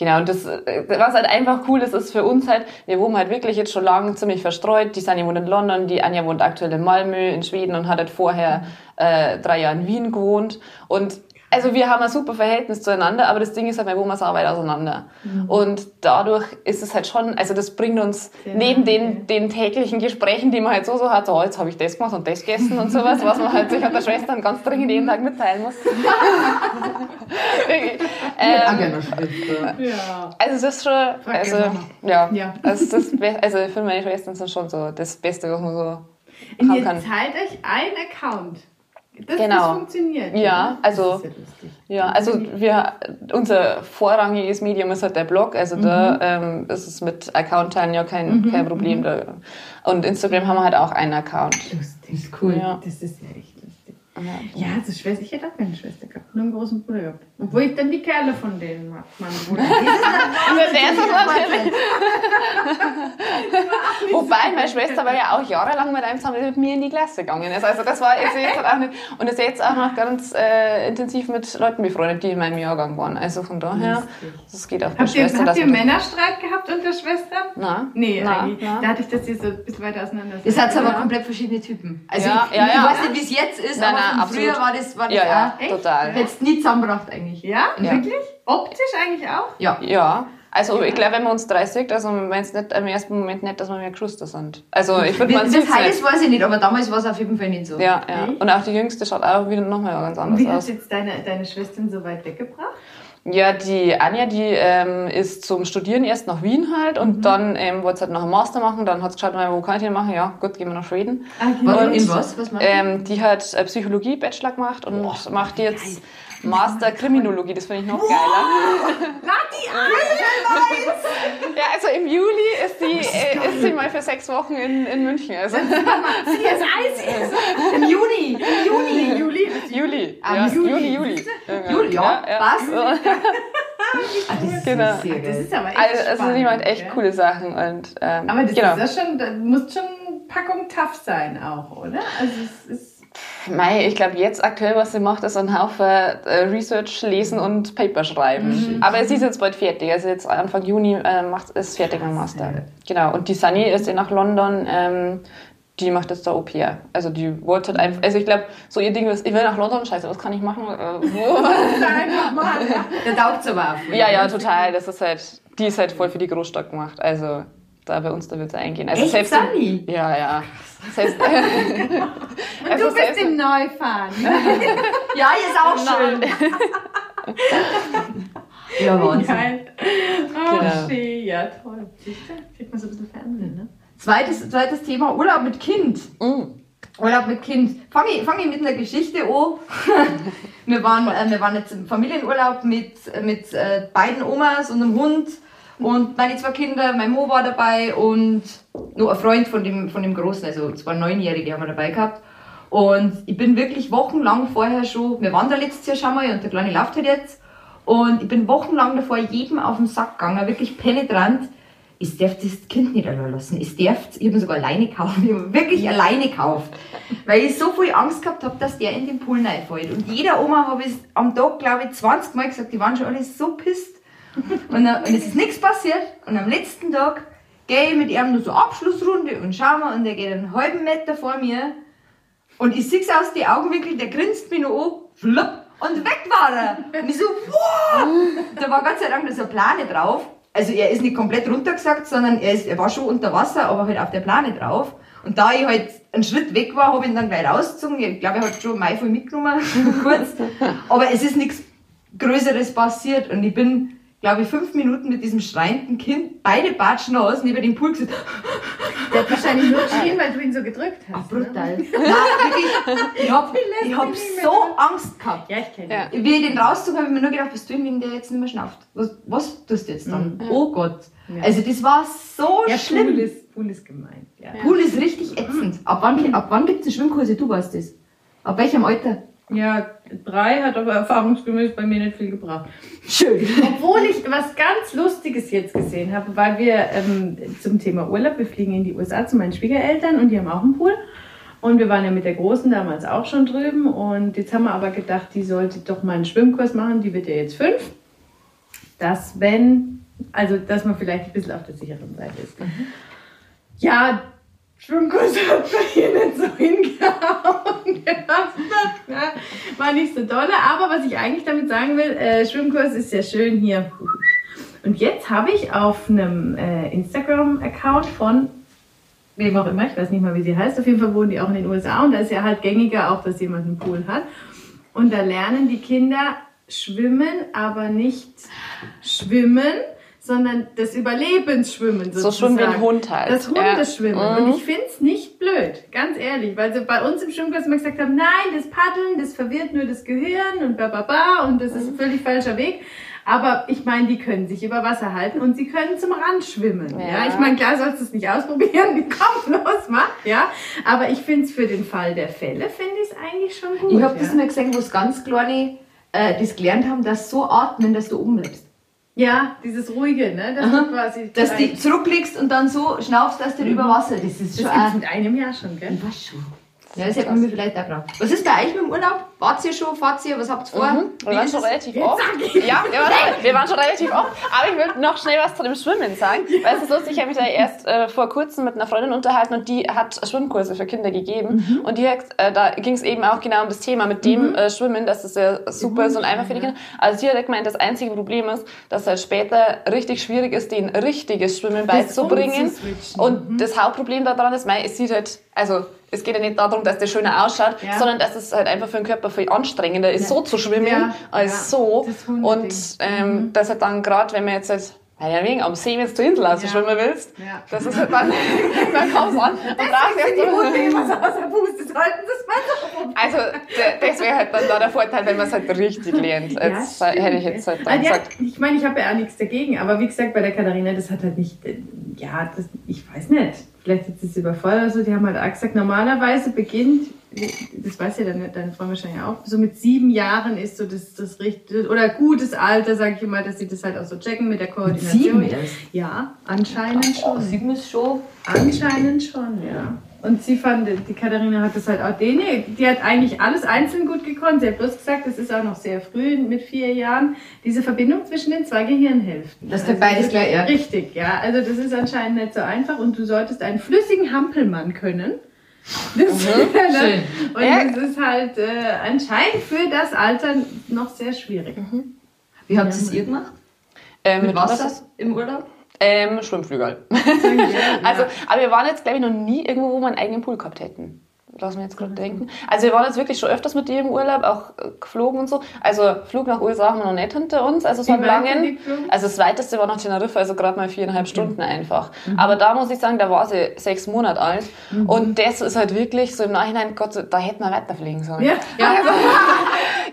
S2: Genau, und das, äh, was halt einfach cool ist, ist für uns halt, wir wohnen halt wirklich jetzt schon lange ziemlich verstreut. Die Sanja wohnt in London, die Anja wohnt aktuell in Malmö, in Schweden und hat halt vorher äh, drei Jahre in Wien gewohnt. Und also wir haben ein super Verhältnis zueinander, aber das Ding ist halt, wir wohnen so weit auseinander. Und dadurch ist es halt schon, also das bringt uns
S3: Sehr
S2: neben den, den täglichen Gesprächen, die man halt so so hat, so, oh, jetzt habe ich das gemacht und das gegessen und sowas, was man halt sich an der Schwester ganz dringend jeden Tag mitteilen muss. ähm,
S3: Ja.
S2: also es ist schon, also
S3: Mama.
S2: ja,
S3: Ja.
S2: Also, das ist also für meine Schwestern sind schon so das Beste, was man so
S3: Und
S2: haben
S3: ihr
S2: kann.
S3: zahlt euch ein Account. Das,
S2: Genau.
S3: das funktioniert.
S2: Ja, also-
S3: Das ist ja lustig.
S2: Ja, also wir, unser vorrangiges Medium ist halt der Blog, also da ähm, ist es mit Account teilen ja kein, kein Problem. Da. Und Instagram haben wir halt auch einen Account.
S3: Lustig.
S1: ist cool.
S2: Ja.
S3: Das ist ja echt. Ja, also Schwester, ich hätte auch keine Schwester gehabt, nur einen großen Bruder gehabt. Obwohl ich dann die Kerle von denen mag, mein Bruder.
S2: Wobei meine Schwester war ja auch jahrelang mit einem zusammen, der mit mir in die Klasse gegangen ist. Also das war ist jetzt halt auch nicht und ist jetzt auch noch ganz äh, intensiv mit Leuten befreundet, die in meinem Jahrgang waren. Also von daher, das geht auch bei
S3: Habt ihr,
S2: Schwester.
S3: habt ihr
S2: man das-
S3: Männerstreit gehabt unter Schwestern?
S2: Na?
S3: Nee,
S2: Na,
S3: eigentlich.
S2: na.
S3: Da hatte ich das hier so ein bisschen weiter auseinander.
S1: Ihr seid aber komplett verschiedene Typen. Also
S2: Ja,
S1: ich,
S2: ja,
S1: ich
S2: ja.
S1: weiß nicht, wie es jetzt ist,
S2: Nein,
S1: aber
S2: nein,
S1: von früher
S2: absolut.
S1: war das, war das
S2: Ja, ja,
S1: auch.
S3: Echt?
S2: total.
S1: Hättest nie zusammengebracht eigentlich.
S3: Ja?
S1: Ja.
S3: Wirklich? Optisch eigentlich auch?
S1: Ja.
S2: Ja. Also ich glaube, wenn man uns drei sieht, also wenn es nicht im ersten Moment nicht, dass wir mehr Geschwister sind. Also ich finde,
S1: Wie
S2: man
S1: das heißt, weiß ich nicht, aber damals war es auf jeden Fall nicht so.
S2: Ja, ja.
S3: Echt?
S2: Und auch die Jüngste schaut auch wieder nochmal ganz anders
S3: wie hast
S2: aus.
S3: du jetzt deine, deine Schwestern so weit weggebracht?
S2: Ja, die Anja, die ähm, ist zum Studieren erst nach Wien halt und
S1: Mhm.
S2: dann ähm, wollte sie halt noch einen Master machen. Dann hat sie geschaut, wo kann ich den machen? Ja, gut, gehen wir nach Schweden.
S1: Warum?
S2: Und,
S1: In was? Was macht die?
S2: ähm, die hat äh, Psychologie Bachelor gemacht und macht jetzt Master Kriminologie. Das finde ich noch geiler. Ja, also im Juli ist sie, äh, ist sie mal für sechs Wochen in, in München. Also
S1: Im Juni. Im Juni.
S3: Juli.
S2: Juli. Ja,
S1: Juli.
S2: Juli, Juli.
S1: Juli, ja. Was?
S2: Ja.
S1: Ah, das ist
S2: Genau.
S1: sehr
S3: Das ist aber echt
S2: Also, also
S3: spannend,
S2: macht echt
S3: gell?
S2: coole Sachen. Und, ähm,
S3: Aber das
S2: genau.
S3: ist ja schon, da muss schon Packung tough sein auch, oder? Also es ist
S2: Mei, ich glaube, jetzt aktuell, was sie macht, ist ein Haufen äh, Research lesen und Paper schreiben. Aber sie ist jetzt bald fertig. Also jetzt Anfang Juni äh, macht, ist fertig dem Master. Genau. Und die Sunny ist ja nach London. Ähm, die macht jetzt da Au pair. Also die wollte halt einfach, also ich glaube, so ihr Ding ist, ich will nach London, scheiße, was kann ich machen? Äh, wo?
S3: einfach mal. Ja.
S1: Der taugt aber auf.
S2: ja, ja, total. Das ist halt, die ist halt voll für die Großstadt gemacht. Also da bei uns, da wird sie eingehen. Also
S1: Echt,
S2: selbst
S1: Sunny?
S2: Ja, ja. Selbst,
S3: Und
S2: Also
S3: du bist im Neufahren.
S1: Ja, ist auch schön. Ja, Wahnsinn.
S3: Geil. Oh,
S2: Genau.
S3: schön. Ja, toll. Siehst du? Kriegt man so ein bisschen Fernsehen, ne?
S1: Zweites, zweites Thema, Urlaub mit Kind.
S2: Mm.
S1: Urlaub mit Kind. Fange ich, fang ich mit einer Geschichte an. wir, waren, äh, wir waren jetzt im Familienurlaub mit, mit äh, beiden Omas und einem Hund. Und meine zwei Kinder, mein Mo war dabei und nur ein Freund von dem, von dem Großen, also zwei Neunjährige haben wir dabei gehabt. Und ich bin wirklich wochenlang vorher schon, wir waren da letztes Jahr schon mal und der Kleine läuft halt jetzt. Und ich bin wochenlang davor jedem auf den Sack gegangen, wirklich penetrant. Ich darf das Kind nicht allein lassen. Ich darf, ich habe ihn sogar alleine gekauft. Ich habe wirklich alleine gekauft. Weil ich so viel Angst gehabt habe, dass der in den Pool reinfällt. Und jeder Oma habe ich am Tag, glaube ich, 20 Mal gesagt, die waren schon alle so pisst. Und, dann, und es ist nichts passiert. Und am letzten Tag gehe ich mit ihm nur so Abschlussrunde und schau mal, und der geht einen halben Meter vor mir. Und ich sehe aus die Augenwinkel, der grinst mich noch an, flupp, und weg war er. Und ich so, wow! Da war Gott sei Dank so eine Plane drauf. Also er ist nicht komplett runtergesackt, sondern er, ist, er war schon unter Wasser, aber halt auf der Plane drauf. Und da ich halt einen Schritt weg war, habe ich ihn dann gleich rausgezogen. Ich glaube, er hat schon Mai voll mitgenommen, kurz. Aber es ist nichts Größeres passiert. Und ich bin, glaube ich, fünf Minuten mit diesem schreienden Kind, beide Batschen aus, neben dem Pool gesessen.
S3: Der hat wahrscheinlich nur geschrien, weil du ihn so gedrückt hast.
S1: Brutal. Nein, wirklich. Ich hab, ich hab so Angst gehabt.
S3: Ja, ich kenne
S2: Ja.
S3: ihn.
S1: Wie ich den rauszog, habe ich mir nur gedacht, was tun, wenn der jetzt nicht mehr schnauft? Was, was tust du jetzt dann? Oh Gott.
S3: Ja.
S1: Also das war so
S3: Ja,
S1: schlimm.
S3: Pool ist, Pool ist gemeint. Ja.
S1: Pool ist richtig ätzend. Ab wann, ab wann gibt es Schwimmkurse? Du weißt das. Ab welchem Alter?
S3: Ja, drei hat aber erfahrungsgemäß bei mir nicht viel gebracht.
S1: Schön.
S3: Obwohl ich was ganz Lustiges jetzt gesehen habe, weil wir ähm, zum Thema Urlaub, wir fliegen in die USA zu meinen Schwiegereltern und die haben auch einen Pool. Und wir waren ja mit der Großen damals auch schon drüben. Und jetzt haben wir aber gedacht, die sollte doch mal einen Schwimmkurs machen. Die wird ja jetzt fünf. Dass wenn, also dass man vielleicht ein bisschen auf der sicheren Seite ist. Ja, Schwimmkurs hat bei nicht so hingehauen. Ja, War nicht so dolle. Aber was ich eigentlich damit sagen will, äh, Schwimmkurs ist ja schön hier. Und jetzt habe ich auf einem äh, Instagram-Account von wem auch immer, ich weiß nicht mal, wie sie heißt, auf jeden Fall wohnen die auch in den USA und da ist ja halt gängiger auch, dass jemand einen Pool hat. Und da lernen die Kinder schwimmen, aber nicht schwimmen, sondern das Überlebensschwimmen
S2: So
S3: sozusagen.
S2: schwimmen wie ein Hund halt.
S3: Das
S2: Ja.
S3: Hundeschwimmen.
S2: Mhm.
S3: Und ich finde es nicht blöd, ganz ehrlich, weil sie bei uns im Schwimmkurs immer gesagt haben, nein, das Paddeln, das verwirrt nur das Gehirn und ba, ba, ba und das
S2: Mhm.
S3: ist ein völlig falscher Weg. Aber ich meine, die können sich über Wasser halten und sie können zum Rand schwimmen. Ja,
S2: Ja.
S3: ich meine, klar sollst du es nicht ausprobieren, komm, los, mach, ja. Aber ich finde es für den Fall der Fälle, finde ich es eigentlich schon gut.
S1: Ich habe
S3: ja.
S1: das mal gesehen, wo es ganz kleine äh, das gelernt haben, dass so atmen, dass du oben bleibst.
S3: Ja, dieses Ruhige, ne, dass
S1: Aha.
S3: du quasi...
S1: Dass du zurücklegst und dann so schnaufst, dass du über Wasser. Das ist
S3: das
S1: schon
S3: es mit einem Jahr schon, gell?
S1: Weiß schon. Ja, das hätte man mir vielleicht auch gebraucht. Was ist bei euch mit dem Urlaub? Wart ihr schon? Fahrt ihr? Was habt ihr vor?
S2: Mhm. Wir waren schon relativ oft. Ja, wir waren, schon, wir waren schon relativ oft. Aber ich will noch schnell was zu dem Schwimmen sagen. Weil es ist lustig, ich habe mich da erst äh, vor kurzem mit einer Freundin unterhalten und die hat Schwimmkurse für Kinder gegeben. Und die hat, äh, da ging es eben auch genau um das Thema mit dem äh, Schwimmen, dass das ja super ist und einfach für die Kinder. Also sie hat gemeint, das einzige Problem ist, dass es halt später richtig schwierig ist, den richtiges Schwimmen beizubringen.
S3: umzuswitchen.
S2: Und das Hauptproblem daran ist, mei, es sieht halt, also es geht ja nicht darum, dass der schöner ausschaut,
S3: Ja.
S2: sondern dass es halt einfach für den Körper viel anstrengender ist,
S3: Ja.
S2: so zu schwimmen,
S3: Ja,
S2: als
S3: ja.
S2: so. Und ähm, dass halt dann gerade, wenn man jetzt halt, ja, wegen am See, wenn du Insel raus
S3: Ja.
S2: schwimmen willst,
S3: Ja.
S2: das ist halt dann, dann kommst du an und brauchst
S3: immer so aus der Puste sollten, das
S2: Also, das wäre halt dann da der Vorteil, wenn man es halt richtig lernt. Jetzt
S3: Ja,
S2: hätte ich jetzt halt dann
S3: ja,
S2: gesagt.
S3: ich meine, ich habe ja auch nichts dagegen, aber wie gesagt, bei der Katharina, das hat halt nicht, äh, ja, das, ich weiß nicht, vielleicht ist es überfordert oder so, die haben halt auch gesagt, normalerweise beginnt, das weiß ja deine, deine Frau wahrscheinlich auch, so mit sieben Jahren ist so das, das richtige, oder gutes Alter, sage ich immer, dass sie das halt auch so checken mit der Koordination.
S1: sieben erst?
S3: Ja, anscheinend schon.
S1: Sieben ist schon.
S3: Anscheinend schon, ja. Und sie fand, die Katharina hat das halt auch, die, nee, die hat eigentlich alles einzeln gut gekonnt. Sie hat bloß gesagt, das ist auch noch sehr früh mit vier Jahren, diese Verbindung zwischen den zwei Gehirnhälften.
S1: Dass du beides gleich erbt.
S3: Richtig, ja. Also das ist anscheinend nicht so einfach und du solltest einen flüssigen Hampelmann können. Das,
S1: schön.
S3: Und
S2: Ja.
S3: das ist halt äh, anscheinend für das Alter noch sehr schwierig.
S1: Wie habt ihr es ihr gemacht?
S2: Ähm,
S1: Mit
S2: was
S1: Wasser
S2: ist-
S1: im Urlaub?
S2: Ähm, Schwimmflügel. Also, aber wir waren jetzt, glaube ich, noch nie irgendwo, wo wir einen eigenen Pool gehabt hätten. Lass mich jetzt gerade denken. Also wir waren jetzt wirklich schon öfters mit dir im Urlaub, auch äh, geflogen und so. Also Flug nach USA haben wir noch nicht hinter uns, also so einen langen. Also das weiteste war nach Teneriffa, also gerade mal viereinhalb Stunden einfach. Aber da muss ich sagen, da war sie sechs Monate alt. Und das ist halt wirklich so im Nachhinein, Gott, da hätten wir weiterfliegen sollen.
S3: Ja.
S2: Also,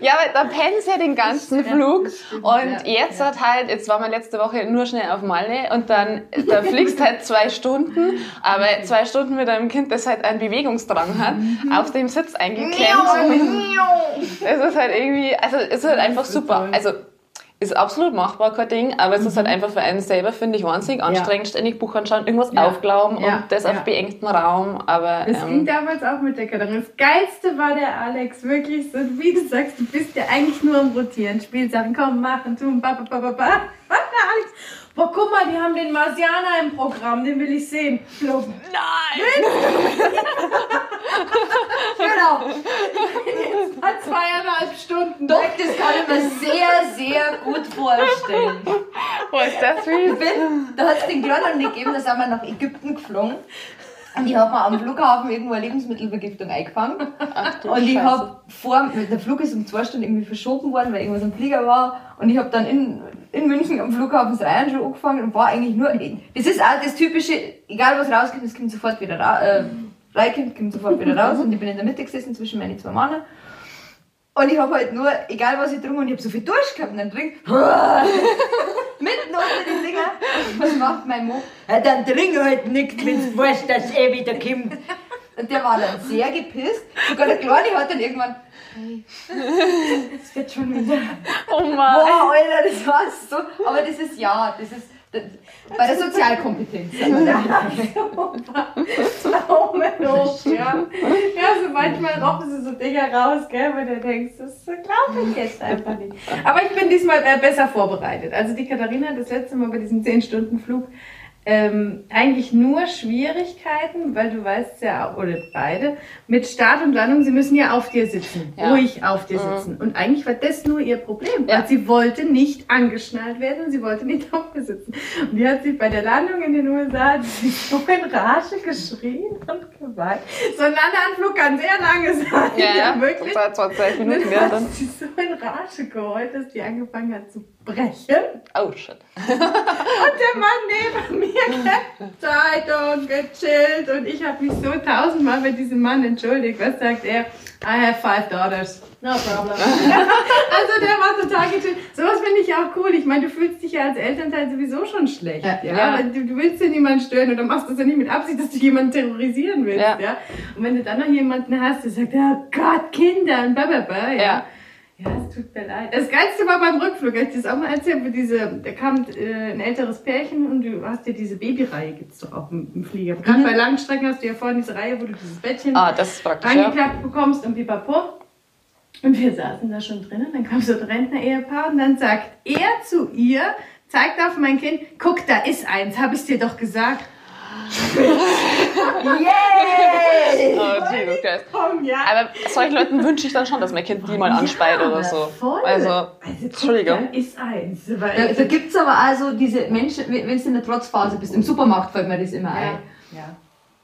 S2: ja, weil da pennt ja den ganzen Flug. Und
S3: Ja,
S2: jetzt hat halt, jetzt waren wir letzte Woche nur schnell auf Malle und dann, da fliegst halt zwei Stunden, aber zwei Stunden mit einem Kind, das halt einen Bewegungsdrang hat, auf dem Sitz eingeklemmt. Es ist halt irgendwie, also es ist halt einfach super.
S3: toll.
S2: Also ist absolut machbar, kein Ding, aber es ist halt einfach für einen selber, finde ich, wahnsinnig anstrengend, ständig Buch anschauen, irgendwas
S3: Ja.
S2: aufglauben
S3: Ja.
S2: und das
S3: Ja.
S2: auf beengtem Raum, aber
S3: Das ging
S2: ähm,
S3: damals auch mit der Katharina. Das Geilste war der Alex, wirklich so, wie du sagst, du bist ja eigentlich nur am Rotieren. Spielsachen, komm, machen, tun, ba, ba, ba, ba, ba. Und der Alex, boah, guck mal, die haben den Marsianer im Programm, den will ich sehen. Flop.
S1: Genau.
S3: Hat zweieinhalb Stunden.
S1: Doch, das kann ich mir sehr, sehr gut vorstellen.
S2: wo ist das wie?
S1: Ich bin, da hat es den nicht gegeben, da sind wir nach Ägypten geflogen. Und ich habe mir am Flughafen irgendwo eine Lebensmittelvergiftung eingefangen.
S2: du
S1: Und ich habe vor, der Flug ist um zwei Stunden irgendwie verschoben worden, weil irgendwas am Flieger war. Und ich habe dann in, in München am Flughafen das Reihen schon angefangen und war eigentlich nur, das ist auch das typische, egal was rauskommt, es kommt sofort wieder raus, äh, reinkommt, kommt sofort wieder raus. Und ich bin in der Mitte gesessen zwischen meinen zwei Männern. Und ich habe halt nur, egal was ich trinke, und ich habe so viel Durst gehabt, und dann trink, mitten unter den Dinger. Was macht mein Mo? Ja, dann trink halt nichts, wenn du weißt, dass eh wieder kommt. Und der war dann sehr gepisst. Sogar der Kleine hat dann irgendwann, hey, es wird schon wieder.
S2: Oh Mann.
S1: Boah, Alter, das war so. Aber das ist ja, das ist bei der Sozialkompetenz.
S3: Daumen hoch, ja. Ja, so manchmal rochen sie so Dinger raus, gell, wo du denkst, das glaube ich jetzt einfach nicht. Aber ich bin diesmal äh, besser vorbereitet. Also die Katharina hat das letzte Mal bei diesem 10-Stunden-Flug ähm, eigentlich nur Schwierigkeiten, weil du weißt ja, oder beide, mit Start und Landung, sie müssen ja auf dir sitzen,
S2: Ja.
S3: ruhig auf dir sitzen. Und eigentlich war das nur ihr Problem,
S2: Ja.
S3: sie wollte nicht angeschnallt werden, sie wollte nicht auf mir sitzen. Und die hat sich bei der Landung in den USA so in Rage geschrien und geweint. So ein Landeanflug kann sehr lange sein.
S2: Ja, ja,
S3: wirklich.
S2: Das war 20 Minuten,
S3: dann
S2: dann.
S3: hat sie so in Rage geheult, dass die angefangen hat zu brechen.
S2: Oh shit.
S3: Und der Mann neben mir Zeitung gechillt und ich habe mich so tausendmal bei diesem Mann entschuldigt. Was sagt er? I have five daughters. No problem. also der war total gechillt. Sowas finde ich auch cool. Ich meine, du fühlst dich ja als Elternteil sowieso schon schlecht. Ja,
S2: Ja.
S3: Weil Du, du willst ja niemanden stören oder machst das ja nicht mit Absicht, dass du jemanden terrorisieren willst. Ja.
S2: Ja.
S3: Und wenn du dann noch jemanden hast, der sagt, oh Gott, Kinder und blablabla, ja.
S2: Ja.
S3: Ja, es tut mir leid. Das Geilste war beim Rückflug, als ich das auch mal erzählt habe, diese, da kam äh, ein älteres Pärchen und du hast ja diese Babyreihe, gibt's doch auch im, im Flieger. Gerade bei Langstrecken hast du ja vorne diese Reihe, wo du dieses Bettchen
S2: Ah, das praktisch, ja.
S3: angeklappt bekommst und pipapo. Und wir saßen da schon drinnen, dann kam so ein Rentner-Ehepaar und dann sagt er zu ihr, zeigt auf mein Kind, guck, da ist eins, habe ich dir doch gesagt.
S1: Yay!
S2: Oh, Jesus Christ.
S3: Ja.
S2: Aber solchen Leuten wünsche ich dann schon, dass mein Kind die mal anspeit oder so.
S3: Voll.
S2: Also,
S3: also
S2: Entschuldigung.
S3: Da ist eins.
S1: Da, da gibt es aber also diese Menschen, wenn wenn du in der Trotzphase bist, im Supermarkt fällt mir das immer ein.
S3: ja. ja.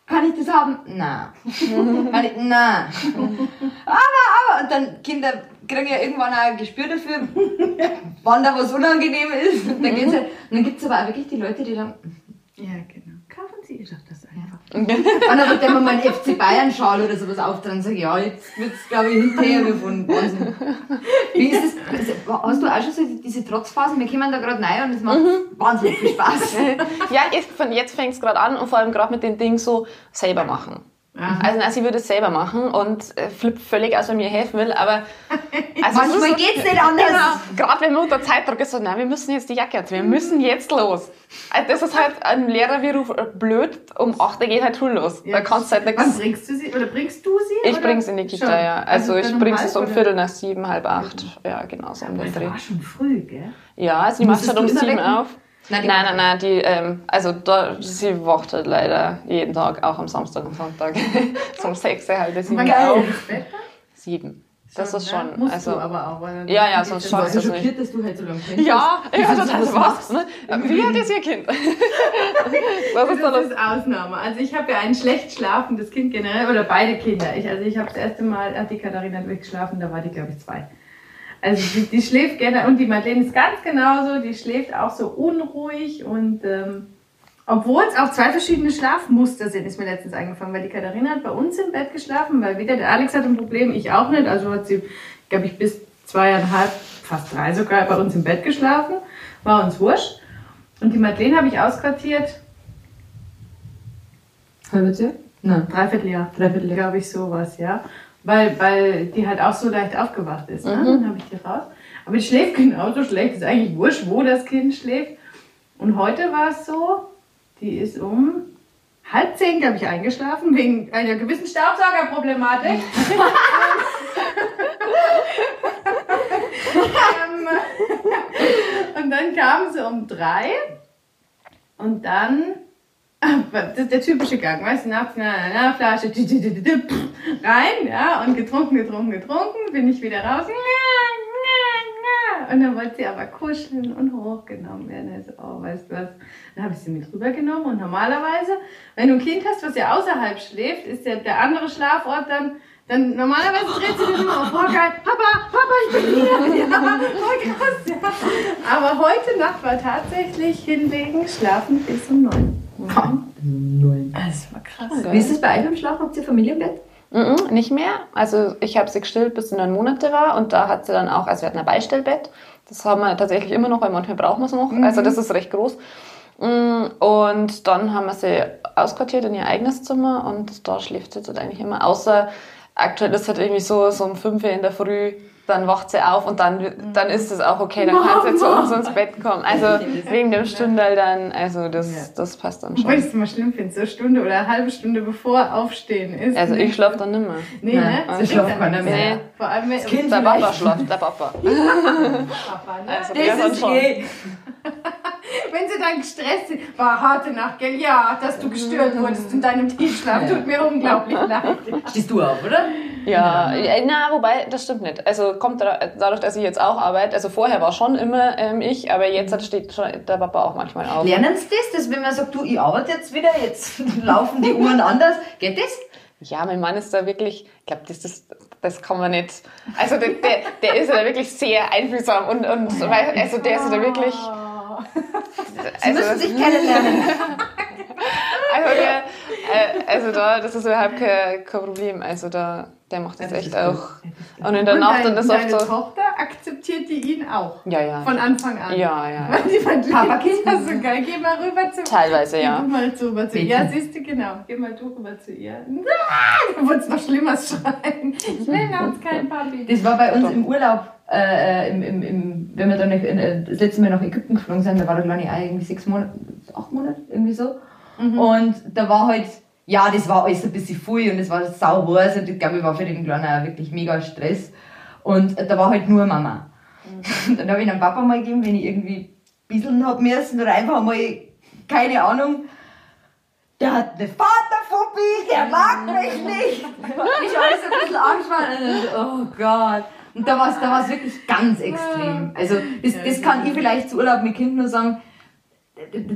S1: kann ich das haben? Nein. kann ich, nein. Aber, aber, und dann Kinder kriegen ja irgendwann auch ein Gespür dafür, wann da was unangenehm ist. Und dann, geht's halt, und dann gibt es aber auch wirklich die Leute, die dann,
S3: Ja, genau. Ihr doch das einfach.
S1: und dann wird der mal einen FC Bayern Schal oder sowas auftragen und sagen, ja, jetzt wird's, glaube ich, hinterher gefunden. Wahnsinn. Wie ist das? Also, hast du auch schon so diese Trotzphasen? Wir kommen da gerade rein und es macht wahnsinnig viel Spaß.
S2: Ja, ich, von jetzt fängt es gerade an und vor allem gerade mit den Dingen so selber machen. Also, na, sie würde es selber machen und äh, flippt völlig aus, wenn mir helfen will, aber also es
S1: Manchmal
S2: ist-
S1: geht's nicht anders.
S2: Genau, gerade wenn man unter Zeitdruck ist, so, nein, wir müssen jetzt die Jacke anziehen, wir müssen jetzt los. Also das ist halt ein Lehrerberuf äh, blöd, um 8 Uhr geht halt Schule los. Da kannst du halt
S3: Wann
S2: nichts.
S3: bringst du sie? Oder bringst du sie?
S2: Ich
S3: oder?
S2: bring's in die Kita,
S3: Schon.
S2: ja. Also, ich
S3: dann
S2: bring's
S3: halb,
S2: es um? Viertel nach sieben, halb acht. Ja, genau, so um den
S3: Das
S2: Dreh.
S3: war schon früh, gell?
S2: Ja, also die macht halt um sieben auf.
S1: Nein,
S2: Nein, nein, nein, die, ähm, also da, sie halt leider jeden Tag, auch am Samstag und Sonntag. Zum sechs halt,
S1: Geil.
S3: ins Bett?
S2: Sieben. Das ist
S3: ne?
S2: schon,
S3: Musst
S2: also.
S3: du aber auch. Weil
S2: Ja, ja, sonst
S3: das
S2: schaff
S1: Ich war
S2: ich nicht.
S1: schockiert, dass du halt so lange kennst.
S2: Ja, ich
S1: Also,
S2: also, das
S1: was
S2: was. Ne? Wie alt ist ihr Kind? Was ist da
S3: Das ist Ausnahme. Also ich habe ja ein schlecht schlafendes Kind generell, oder beide Kinder. Ich, also ich habe das erste Mal, hat die Katharina durchgeschlafen, da war die, glaube ich, zwei. Also die, die schläft gerne, und die Madeleine ist ganz genauso, die schläft auch so unruhig und ähm, obwohl es auch zwei verschiedene Schlafmuster sind, ist mir letztens eingefallen, weil die Katharina hat bei uns im Bett geschlafen, weil wieder der Alex hat ein Problem, ich auch nicht, also hat sie, glaube ich, bis zweieinhalb, fast drei sogar bei uns im Bett geschlafen, war uns wurscht. Und die Madeleine habe ich ausquartiert,
S1: Halbes Jahr? Nein.
S3: Dreivierteljahr.
S1: Dreivierteljahr.
S3: Glaube ich, sowas, ja. Weil, weil die halt auch so leicht aufgewacht ist. Ne? Dann habe ich die raus. Aber die schläft genauso schlecht. Ist eigentlich wurscht, wo das Kind schläft. Und heute war es so, die ist um halb zehn, glaube ich, eingeschlafen, wegen einer gewissen Staubsaugerproblematik. Ähm, und dann kam sie um drei und dann das ist der typische Gang, weißt du, nachts, na, na, na, Flasche, rein, ja, und getrunken, getrunken, getrunken, bin ich wieder raus, und dann wollte sie aber kuscheln und hochgenommen werden, also, oh, weißt du was, dann habe ich sie mit rübergenommen und normalerweise, wenn du ein Kind hast, was ja außerhalb schläft, ist ja der andere Schlafort dann, dann normalerweise dreht sie dann immer auf, oh geil, Papa, Papa, ich bin hier, ja, voll krass, ja. Aber heute Nacht war tatsächlich hinlegen, schlafen bis um neun. Das war krass.
S1: Wie ist es bei euch beim Schlafen? Habt ihr Familienbett?
S2: Mhm, nicht mehr. Also ich habe sie gestillt, bis sie neun Monate war und da hat sie dann auch, also wir hatten ein Beistellbett. Das haben wir tatsächlich immer noch, weil manchmal brauchen wir es noch. Also das ist recht groß. Mm, Und dann haben wir sie ausquartiert in ihr eigenes Zimmer und da schläft sie jetzt eigentlich immer. Außer aktuell ist halt irgendwie so, so um 5 Uhr in der Früh, dann wacht sie auf und dann, dann ist es auch okay, dann kann sie zu uns ins Bett kommen. Also wegen dem Stündel dann, also das, das passt dann
S3: Weil ich
S2: schon.
S3: es mal schlimm finde, so eine Stunde oder eine halbe Stunde bevor Aufstehen ist.
S2: Also ich schlafe dann nimmer.
S3: Nee, ne?
S1: Nein,
S3: Das
S1: so
S3: ist
S1: schlaft
S3: dann
S2: mehr.
S3: Vor allem wenn
S1: Kind
S2: Der Papa schlaft, der Papa.
S3: Papa, ne?
S2: Also
S1: Das ist
S2: schon.
S1: eh.
S3: Wenn sie dann gestresst sind, war harte Nacht, gell? Ja, dass du gestört wurdest in deinem Tiefschlaf, tut mir unglaublich leid.
S1: Stehst du auf, oder?
S2: Ja, äh, na, wobei, das stimmt nicht. Also kommt da- dadurch, dass ich jetzt auch arbeite, also vorher war schon immer ähm, ich, aber jetzt hat- steht schon der Papa auch manchmal auf.
S1: Lernen sie das, dass wenn man sagt, du, ich arbeite jetzt wieder, jetzt laufen die Uhren anders, geht das?
S2: Ja, mein Mann ist da wirklich, ich glaube, das, das, das kann man nicht. Also der, der, der ist ja da wirklich sehr einfühlsam und, und weil, also der ist ja da wirklich.
S1: Sie
S2: Also,
S1: müssen sich kennenlernen.
S2: also, der, äh, also da, das ist überhaupt kein, kein Problem. Also da, der macht das echt auch. Und in der
S3: Und
S2: Nacht
S3: dein,
S2: und das
S3: deine
S2: oft so.
S3: Tochter akzeptiert die ihn auch.
S2: Ja, ja.
S3: Von Anfang an.
S2: Ja, ja.
S3: Weil die fand
S1: Papa, Kind.
S3: das so geil. Geh mal rüber zu
S2: Teilweise,
S3: Geh
S2: ja.
S3: du mal zu, rüber zu ihr. Ja, siehst du, genau. Geh mal du rüber zu ihr. Ah, Da wurde es noch schlimmer schreien. Ich will noch kein Papi.
S1: Das war bei uns im Urlaub, äh, im, im, im, wenn wir dann nach, äh, das letzte Mal nach Ägypten geflogen sind, da war der kleine Ei irgendwie sechs Monate, acht Monate, irgendwie so. Und da war halt, ja, das war alles ein bisschen viel und es war sau heiß und ich glaube, ich war für den Kleinen auch wirklich mega Stress. Und da war halt nur Mama. Und dann habe ich einen Papa mal gegeben, wenn ich irgendwie bisseln hab müssen oder einfach mal, keine Ahnung, der hat eine Vaterphobie, der mag mich nicht. Ich alles ein bisschen angespannt und oh Gott. Und da war es da war's wirklich ganz extrem. Also das, das kann ich vielleicht zu Urlaub mit Kind nur sagen,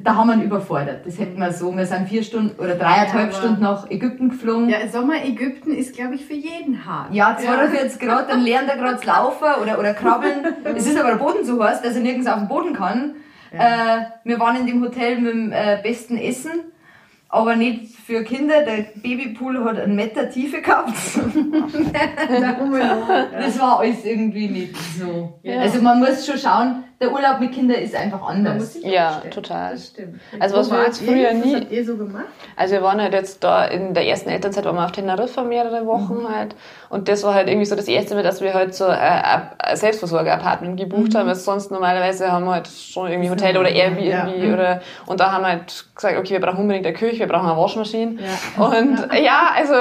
S1: da haben wir ihn überfordert. Das hätten wir so. Wir sind vier Stunden oder dreieinhalb
S3: Ja,
S1: Stunden nach Ägypten geflogen.
S3: Ja, Sommer Ägypten ist, glaube ich, für jeden hart.
S1: Ja, 42 Grad, dann lernt er gerade zu laufen oder, oder krabbeln. Es ist aber der Boden so heiß, dass er nirgends auf den Boden kann. Äh, wir waren in dem Hotel mit dem äh, besten Essen, aber nicht für Kinder. Der Babypool hat einen Meter Tiefe gehabt. das war alles irgendwie nicht so.
S2: Ja.
S1: Also man muss schon schauen, der Urlaub mit Kindern ist einfach anders.
S3: muss ich
S2: Ja,
S3: umstellen.
S2: total.
S3: Das stimmt.
S2: Also was wir
S3: wart
S2: jetzt
S3: ihr
S2: früher
S3: Was
S2: nie-
S3: habt ihr so gemacht?
S2: Also wir waren halt jetzt da in der ersten Elternzeit waren wir auf Teneriffa mehrere Wochen halt und das war halt irgendwie so das erste Mal, dass wir halt so äh, ein Selbstversorger-Apartment gebucht haben, weil sonst normalerweise haben wir halt schon irgendwie Hotel oder Airbnb
S3: Ja.
S2: oder und da haben wir halt gesagt, okay, wir brauchen unbedingt eine Küche, wir brauchen eine Waschmaschine
S3: Ja.
S2: und ja, also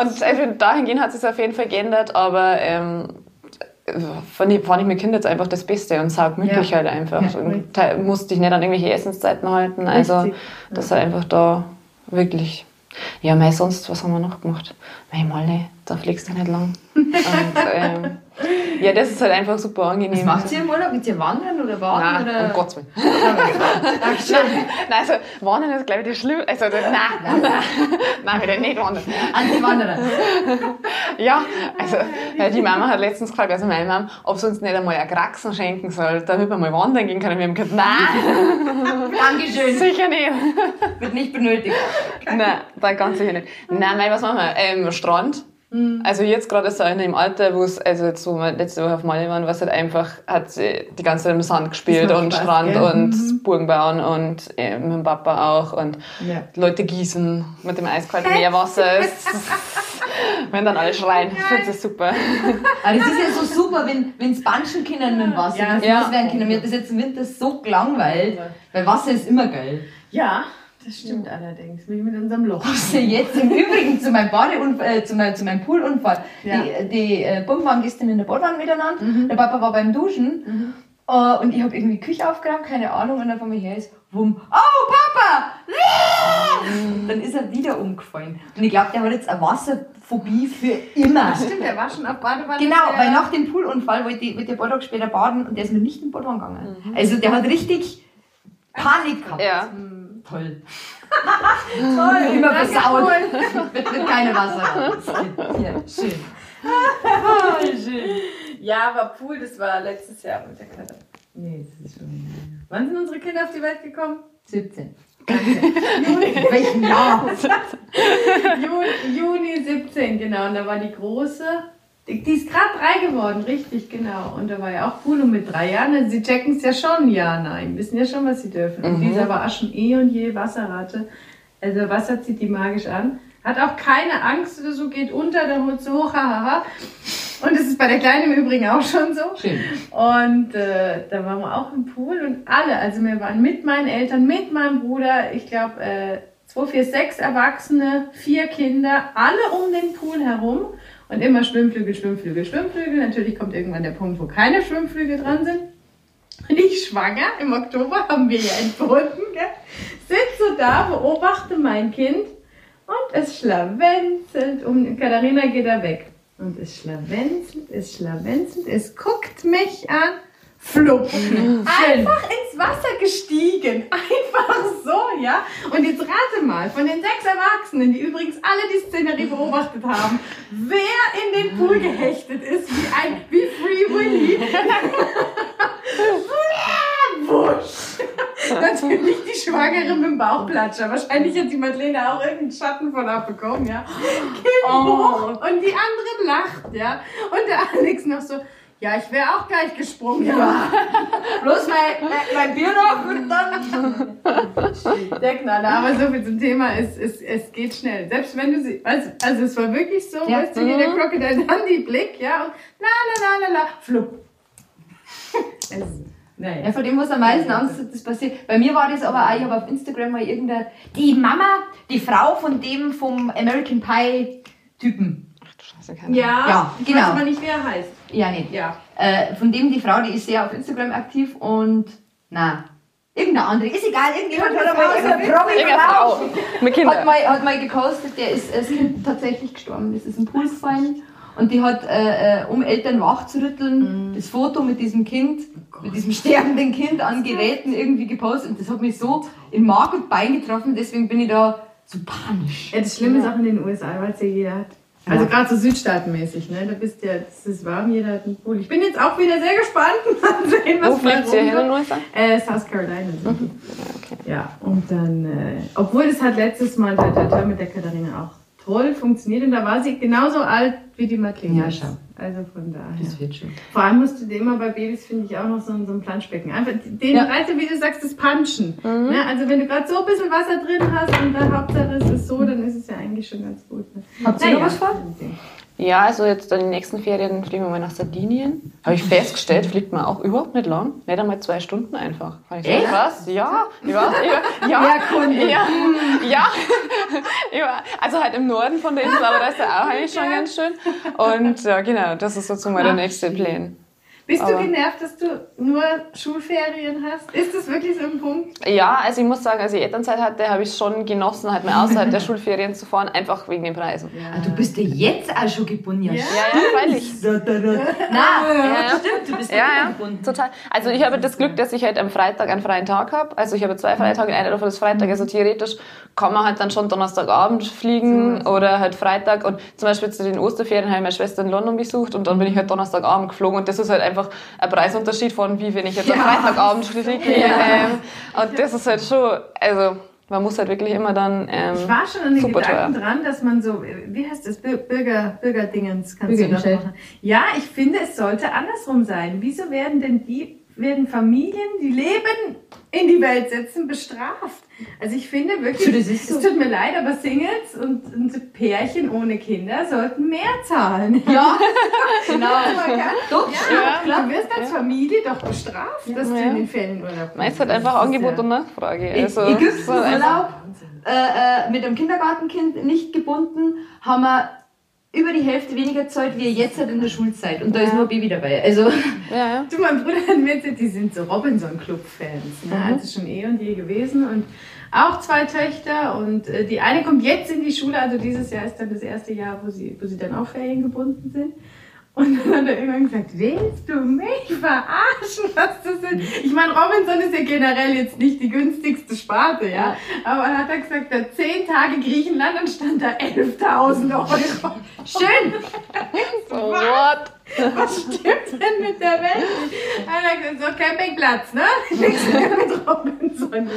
S2: und also dahingehend hat sich auf jeden Fall geändert, aber ähm, fand ich, fand ich mit Kindern jetzt einfach das Beste und saugmütlich
S3: Ja.
S2: halt einfach.
S3: Ja,
S2: und da musste ich nicht an irgendwelche Essenszeiten halten. Also
S3: Richtig.
S2: das war einfach da wirklich. Ja, mei, sonst, was haben wir noch gemacht? Mei, Malle, da fliegst du nicht lang. Und, ähm, ja, das ist halt einfach super angenehm.
S1: Was macht ihr im Urlaub? Geht ihr wandern oder baden?
S2: Nein,
S1: oder?
S2: um Gottes Willen.
S1: Dankeschön.
S2: Nein, also Wandern ist, glaube ich, das Schlimmste. Also, nein, nein, nein, wieder nicht wandern.
S1: Anti-Wanderer.
S2: Ja, also die Mama hat letztens gefragt, also meine Mama, ob sie uns nicht einmal ein Kraxen schenken soll, damit wir mal wandern gehen können. Wir haben gesagt, nein,
S1: Dankeschön.
S2: sicher nicht.
S1: Wird nicht benötigt.
S2: Nein, da ganz sicher nicht. Nein, mei, was machen wir? Ähm, Strand. Also jetzt gerade ist er in dem Alter, wo es, also jetzt, wo wir letzte Woche auf Mali waren, was halt einfach, hat sie die ganze Zeit im Sand gespielt und
S3: Spaß,
S2: Strand
S3: gell?
S2: und Burgen bauen und äh, mit dem Papa auch und
S3: Ja.
S2: Leute gießen mit dem eiskalten Meerwasser. Es- wenn dann alle schreien, ich finde das super.
S1: Aber es ist ja so super, wenn wenn's banschen können mit dem Wasser,
S3: Ja,
S1: wenn es
S2: ja.
S1: werden können. Mir hat das jetzt im Winter so gelangweilt, weil Wasser ist immer geil.
S3: Ja, das stimmt allerdings. Wie mit unserem Loch.
S1: Jetzt im Übrigen zu meinem Badeunfall, äh, zu, meinem, zu meinem Poolunfall.
S3: Ja.
S1: Die, die äh, Buben waren gestern in der Badwanne miteinander, der Papa war beim Duschen äh, und ich habe irgendwie Küche aufgeräumt, keine Ahnung, und dann von mir her ist, wumm, oh Papa! Dann ist er wieder umgefallen. Und ich glaube, der hat jetzt eine Wasserphobie für immer.
S3: Stimmt, der war schon auf Badewanne.
S1: Genau, weil nach dem Poolunfall wollte ich, wollte der ein paar Tage später baden und der ist mir nicht in den Badwanne gegangen. Also der hat richtig Panik gehabt.
S2: Ja.
S1: Toll. Toll.
S3: Pool.
S1: Wird, wird keine Wasser raus. Ja, schön. Ah, schön.
S3: Ja, aber Pool, das war letztes Jahr mit der Kletter. Nee, das ist schon. Wann sind unsere Kinder auf die Welt gekommen?
S1: 17. In welchem Jahr?
S3: Juni, Juni 17, genau. Und da war die große. Die, ist gerade drei geworden, richtig, genau. Und da war ja auch Pool und mit drei Jahren. Also sie checken es ja schon, ja, nein. Wissen ja schon, was sie dürfen. Und dieser war auch schon eh und je Wasserratte. Also Wasser zieht die magisch an. Hat auch keine Angst oder so, geht unter, dann holt sie hoch, hahaha. Und das ist bei der Kleinen im Übrigen auch schon so.
S1: Schön.
S3: Und äh, da waren wir auch im Pool und alle, also wir waren mit meinen Eltern, mit meinem Bruder, ich glaube äh, zwei, vier, sechs Erwachsene, vier Kinder, alle um den Pool herum und immer Schwimmflügel, Schwimmflügel, Schwimmflügel. Natürlich kommt irgendwann der Punkt, wo keine Schwimmflügel dran sind. Und ich schwanger, im Oktober haben wir ja entbunden, gell? sitze da, beobachte mein Kind und es schlawenzelt um. Katharina geht da weg. Und es schlawenzelt, es schlawenzelt, es guckt mich an. Flupp. Einfach ins Wasser gestiegen. Einfach so, ja. Und jetzt rate mal, von den sechs Erwachsenen, die übrigens alle die Szenerie beobachtet haben, wer in den Pool gehechtet ist, wie ein, wie Free Willy. Wusch. Natürlich die Schwangere mit dem Bauchplatscher. Wahrscheinlich hat die Madeleine auch irgendeinen Schatten von abbekommen, ja. Kind hoch und die andere lacht, ja. Und der Alex noch so, ja, ich wäre auch gleich gesprungen. Ja.
S1: Bloß mein, mein, mein Bier noch und dann.
S3: Der Knaller. Aber so viel zum Thema, es, es, es geht schnell. Selbst wenn du sie, also, also es war wirklich so,
S1: Ja.
S3: weißt du, wie der Crocodile Dundee-Blick, ja, und la la la la la, flupp. Es, naja.
S1: Ja, vor dem, was am meisten Angst hat, das passiert. Bei mir war das aber auch, ich habe auf Instagram mal irgendeine, die Mama, die Frau von dem vom American Pie Typen.
S2: Ach du Scheiße, keine
S3: Ja,
S1: Ja,
S3: ich
S1: genau.
S3: weiß aber nicht, wer er heißt.
S1: Ja, nicht.
S3: Ja.
S1: Äh, von dem die Frau, die ist sehr auf Instagram aktiv und, na, irgendeine andere, ist egal, irgendjemand hat Promi Frau
S2: mit
S1: hat mal, hat mal gepostet, der ist das Kind tatsächlich gestorben, das ist im Pool gefallen Und die hat, äh, äh, um Eltern wachzurütteln,
S5: Mhm.
S1: das Foto mit diesem Kind,
S5: Oh
S1: mit diesem sterbenden Kind an Geräten irgendwie gepostet. Und das hat mich so in Mark und Bein getroffen, deswegen bin ich da so panisch.
S3: Ja, das Schlimme ist auch in den USA, weil es ja jeder hat. Also gerade so südstaatenmäßig, ne? Da bist ja, es ist warm, jeder hat einen Pool. Ich bin jetzt auch wieder sehr gespannt, mal sehen, was
S2: Wo fliegt ihr hin?
S3: Äh, South Carolina sind die. Ja, und dann, äh, obwohl es hat letztes Mal der, der Tour mit der Katharina auch toll funktioniert und da war sie genauso alt wie die Martina.
S1: Ja, schau.
S3: Also von daher.
S1: Das wird schon.
S3: Vor allem musst du dir immer bei Babys, finde ich, auch noch so, ein- so ein Planschbecken. Einfach den
S1: Ja.
S3: Reiter, wie du sagst, das Punchen. Ne? Also wenn du gerade so ein bisschen Wasser drin hast und dann Hauptsache es ist so, dann ist es ja eigentlich schon ganz gut. Ne?
S1: Habt ihr noch was vor?
S2: Ja, also jetzt dann die nächsten Ferien fliegen wir mal nach Sardinien. Habe ich festgestellt, fliegt man auch überhaupt nicht lang. Nicht einmal zwei Stunden einfach. Fand ich
S1: Echt?
S2: krass. Ja, ja, ja. Ja, ja, ja, ja. Also halt im Norden von der Insel, aber das ist ja auch eigentlich schon ganz schön. Und ja, genau, das ist sozusagen mal der nächste Plan.
S3: Bist du
S2: Aber-
S3: genervt, dass du nur Schulferien hast? Ist das wirklich so ein Punkt?
S2: Ja, also ich muss sagen, als ich Elternzeit hatte, habe ich es schon genossen, halt mal außerhalb der Schulferien zu fahren, einfach wegen den Preisen.
S1: Ah, du bist ja jetzt auch schon gebunden. Ja,
S2: Ja, ja, freilich.
S1: Da, da, da. Na,
S2: Ja, ja.
S1: stimmt, du bist
S2: Ja,
S1: ja,
S2: ja,
S1: gebunden.
S2: total. Also ich habe das Glück, dass ich halt am Freitag einen freien Tag habe. Also ich habe zwei freie Tage, einer davon ist Freitag. Also theoretisch kann man halt dann schon Donnerstagabend fliegen oder halt Freitag. Und zum Beispiel zu den Osterferien habe ich meine Schwester in London besucht und dann bin ich halt Donnerstagabend geflogen. Und das ist halt einfach ein Preisunterschied von, wie wenn ich jetzt am Freitagabend fliege. Ähm, und das ist halt schon, also man muss halt wirklich immer dann... Ähm,
S3: Ich war schon an den
S2: super
S3: Gedanken
S2: teuer.
S3: dran, dass man so, wie heißt das, Bürger, Bürgerdingens kannst du das machen. Ja, ich finde, es sollte andersrum sein. Wieso werden denn die, werden Familien, die Leben in die Welt setzen, bestraft? Also ich finde wirklich,
S1: ist so.
S3: es tut mir leid, aber Singles und, und Pärchen ohne Kinder sollten mehr zahlen.
S1: Ja, genau. Doch,
S2: Ja.
S1: klar.
S3: Du wirst als Familie doch bestraft, dass du
S2: Ja.
S3: in den Ferienurlaub
S2: Man ist halt einfach Angebot
S3: ja-
S2: und Nachfrage. Also,
S1: Ägypten
S2: so einfach-
S1: Urlaub äh, äh, mit einem Kindergartenkind nicht gebunden, haben wir über die Hälfte weniger Zeit wie jetzt halt in der Schulzeit. Und da ist
S2: Ja.
S1: nur ein Baby dabei. Also,
S2: Ja.
S3: Du, mein Bruder hat mir erzählt, die sind so Robinson-Club-Fans. Ne? Also schon eh und je gewesen. Und auch zwei Töchter. Und äh, die eine kommt jetzt in die Schule. Also dieses Jahr ist dann das erste Jahr, wo sie, wo sie dann auch feriengebunden sind. Und dann hat er irgendwann gesagt, willst du mich verarschen? Was das ist? Ich meine, Robinson ist ja generell jetzt nicht die günstigste Sparte, ja. Aber dann hat er gesagt, da zehn Tage Griechenland und stand da 11.000 Euro.
S1: schön.
S2: So, what?
S3: Was stimmt denn mit der Welt? Er gesagt, so Campingplatz, ne? Nichts mehr mit Robinson.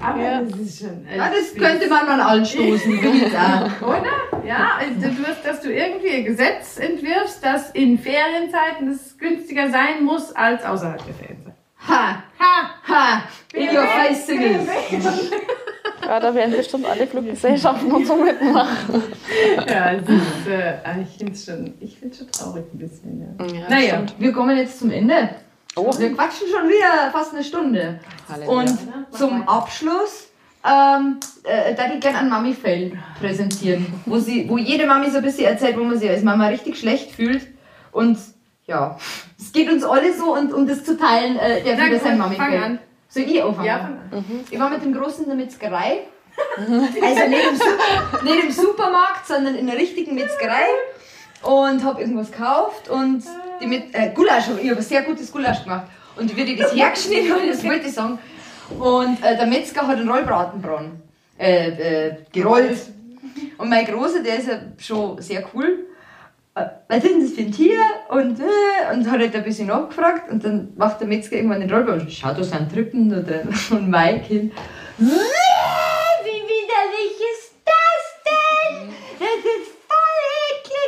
S3: Aber
S2: Ja.
S3: das ist schon.
S1: Ja, das könnte man mal anstoßen. Ich will jetzt auch.
S3: Oder? Ja, du wirst, dass du irgendwie ein Gesetz entwirfst, dass in Ferienzeiten es günstiger sein muss als außerhalb der Ferienzeit.
S1: Ha,
S3: Ha!
S1: ha, in your face singing.
S2: Ja, da werden bestimmt alle Fluggesellschaften und so mitmachen.
S3: Ja, es ist, äh, ah, ich finde es schon, ich find's schon traurig ein bisschen. Ja.
S2: Ja,
S1: Naja,
S2: stimmt.
S1: wir kommen jetzt zum Ende.
S2: Oh.
S1: Wir quatschen schon wieder fast eine Stunde.
S2: Halleluja.
S1: Und zum Abschluss ähm, äh, da ich gerne einen Mami-Fail präsentieren, wo, sie, wo jede Mami so ein bisschen erzählt, wo man sich als Mama richtig schlecht fühlt. Und ja, es geht uns alle so und um das zu teilen, äh, der wieder sein
S3: fang an.
S1: Soll ich anfangen?
S3: Ja, fang an.
S1: Ich war mit dem Großen in der Metzgerei. Also nicht im, nicht im Supermarkt, sondern in der richtigen Metzgerei. Und habe irgendwas gekauft und die mit äh, Gulasch, ich habe ein sehr gutes Gulasch gemacht. Und wie die das hergeschnitten haben, das wollte ich sagen. Und äh, der Metzger hat einen Rollbratenbraten äh, äh, gerollt. Und mein Großer, der ist ja schon sehr cool. Was ist denn das für ein Tier? Und, äh, und hat halt ein bisschen nachgefragt. Und dann macht der Metzger irgendwann den Rollbraten. Schau, da sind Trippen. Oder, und mein Kind. "Äh, Wie widerlich ist das denn? Das ist voll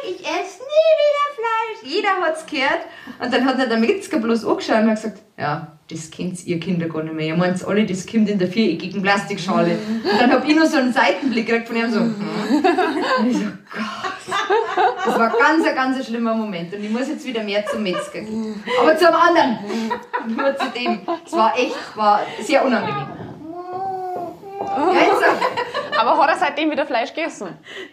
S1: eklig. Ich esse nie wieder Fleisch. Jeder hat's gehört. Und dann hat er der Metzger bloß angeschaut und hat gesagt, ja, das kennt ihr Kinder gar nicht mehr. Ihr meint alle, das kommt in der viereckigen Plastikschale. Und dann hab ich nur so einen Seitenblick gekriegt von ihm so, hm. Und ich so, Gott. Das war ganz, ein ganz schlimmer Moment. Und ich muss jetzt wieder mehr zum Metzger gehen. Aber zum anderen. Nur zu dem. Es war echt, war sehr unangenehm. Ja,
S2: Aber hat er seitdem wieder Fleisch gegessen?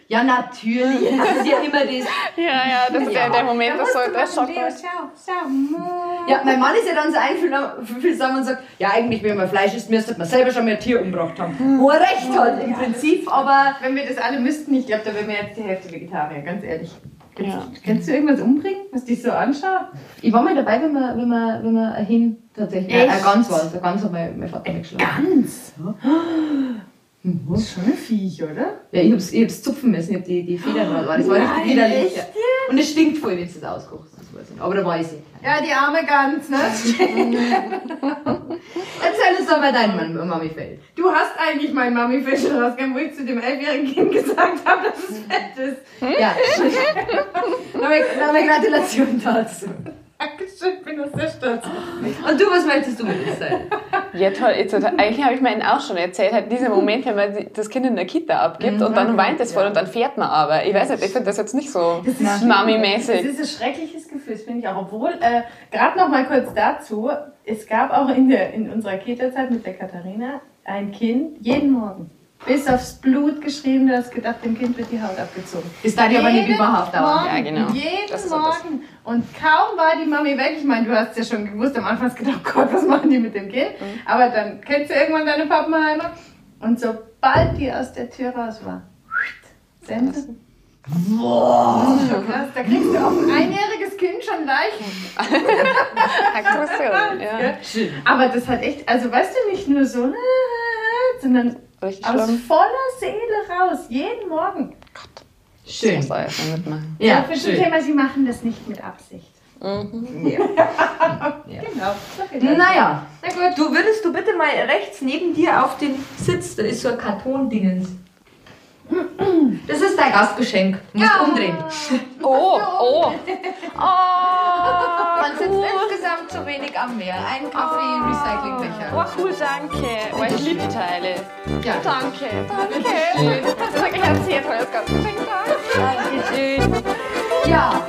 S1: ja, natürlich. Das ist ja immer das.
S2: Ja, ja, das ist ja der Moment, das so, der Schock.
S3: Leo, schau, schau.
S1: Ja, mein Mann ist ja dann so einfühlsam und sagt, ja, eigentlich, wenn man Fleisch isst, müsste man selber schon mehr Tier umgebracht haben. Wo er recht hat, im Prinzip, aber
S3: Wenn wir das alle müssten, ich glaube, da wären wir jetzt die Hälfte Vegetarier, ganz ehrlich.
S2: Ja.
S3: Kannst du irgendwas umbringen, was dich so anschaut?
S1: Ich war mal dabei, wenn wir, wenn wir, wenn wir Hin tatsächlich.
S3: Echt?
S1: Ein Gans war es. Ein Gans hat mein, mein Vater weggeschlagen.
S3: Ganz. Das ist schon ein Viech, oder?
S1: Ja, ich hab's, ich hab's zupfen müssen, ich hab die, die Federn dran. Das war richtig widerlich. Ja. Und es stinkt voll, wenn du das auskochst. Das. Aber da weiß ich.
S3: Ja, die arme Gans, ne?
S1: Erzähl uns doch mal dein Mann, Mami fällt.
S3: Du hast eigentlich mein Mami-Fisch rausgegangen, wo ich zu dem elfjährigen Kind gesagt habe, dass es fett ist.
S1: Ja. Nochmal Gratulation dazu.
S3: Dankeschön, ich bin das sehr stolz.
S1: Und du, was möchtest du mit uns sein?
S2: Ja, toll. Jetzt, eigentlich habe ich mir auch schon erzählt, halt dieser Moment, wenn man das Kind in der Kita abgibt und dann weint es voll und dann fährt man aber. Ich weiß nicht, ich finde das jetzt nicht so
S3: Das
S2: Mami-mäßig.
S3: ist ein schreckliches Gefühl, das finde ich auch. Obwohl, äh, gerade noch mal kurz dazu, es gab auch in, der, in unserer Kita-Zeit mit der Katharina ein Kind, jeden Morgen. Bis aufs Blut geschrieben, du hast gedacht, dem Kind wird die Haut abgezogen.
S1: Das darf ja aber nicht
S3: Jeden
S1: überhaupt.
S3: Morgen,
S2: Ja, genau.
S3: Jeden
S2: Das ist so das.
S3: Morgen. Und kaum war die Mami weg. Ich meine, du hast ja schon gewusst, am Anfang hast du gedacht, oh Gott, was machen die mit dem Kind?
S2: Mhm.
S3: Aber dann kennst du irgendwann deine Pappenheimer. Und sobald die aus der Tür raus war, Sense. Boah. Krass, da kriegst du auch ein einjähriges Kind schon leicht.
S2: Aggression, ja.
S3: Aber das hat echt, also weißt du, nicht nur so, sondern
S2: Richtig
S3: aus
S2: schlimm.
S3: voller Seele raus, jeden Morgen.
S1: Schön.
S2: Muss er erst mal mitmachen.
S3: Ja,
S1: Ja,
S3: für das
S1: schön.
S3: Thema, sie machen das nicht mit Absicht.
S2: Mhm.
S1: Ja.
S3: Genau. viel dazu.
S1: Naja,
S3: Na gut.
S1: du würdest du bitte mal rechts neben dir auf den Sitz, da ist so ein Kartondingens. Das ist dein Gastgeschenk. Du musst umdrehen.
S2: Oh, oh.
S1: Man sitzt insgesamt zu wenig am Meer. Ein Kaffee-Recyclingbecher.
S2: Oh, cool, danke. Oh, ich liebe die Teile.
S1: Ja.
S2: Danke, danke. Das ist wirklich ein sehr tolles Gastgeschenk. Danke. Dankeschön.
S1: Ja,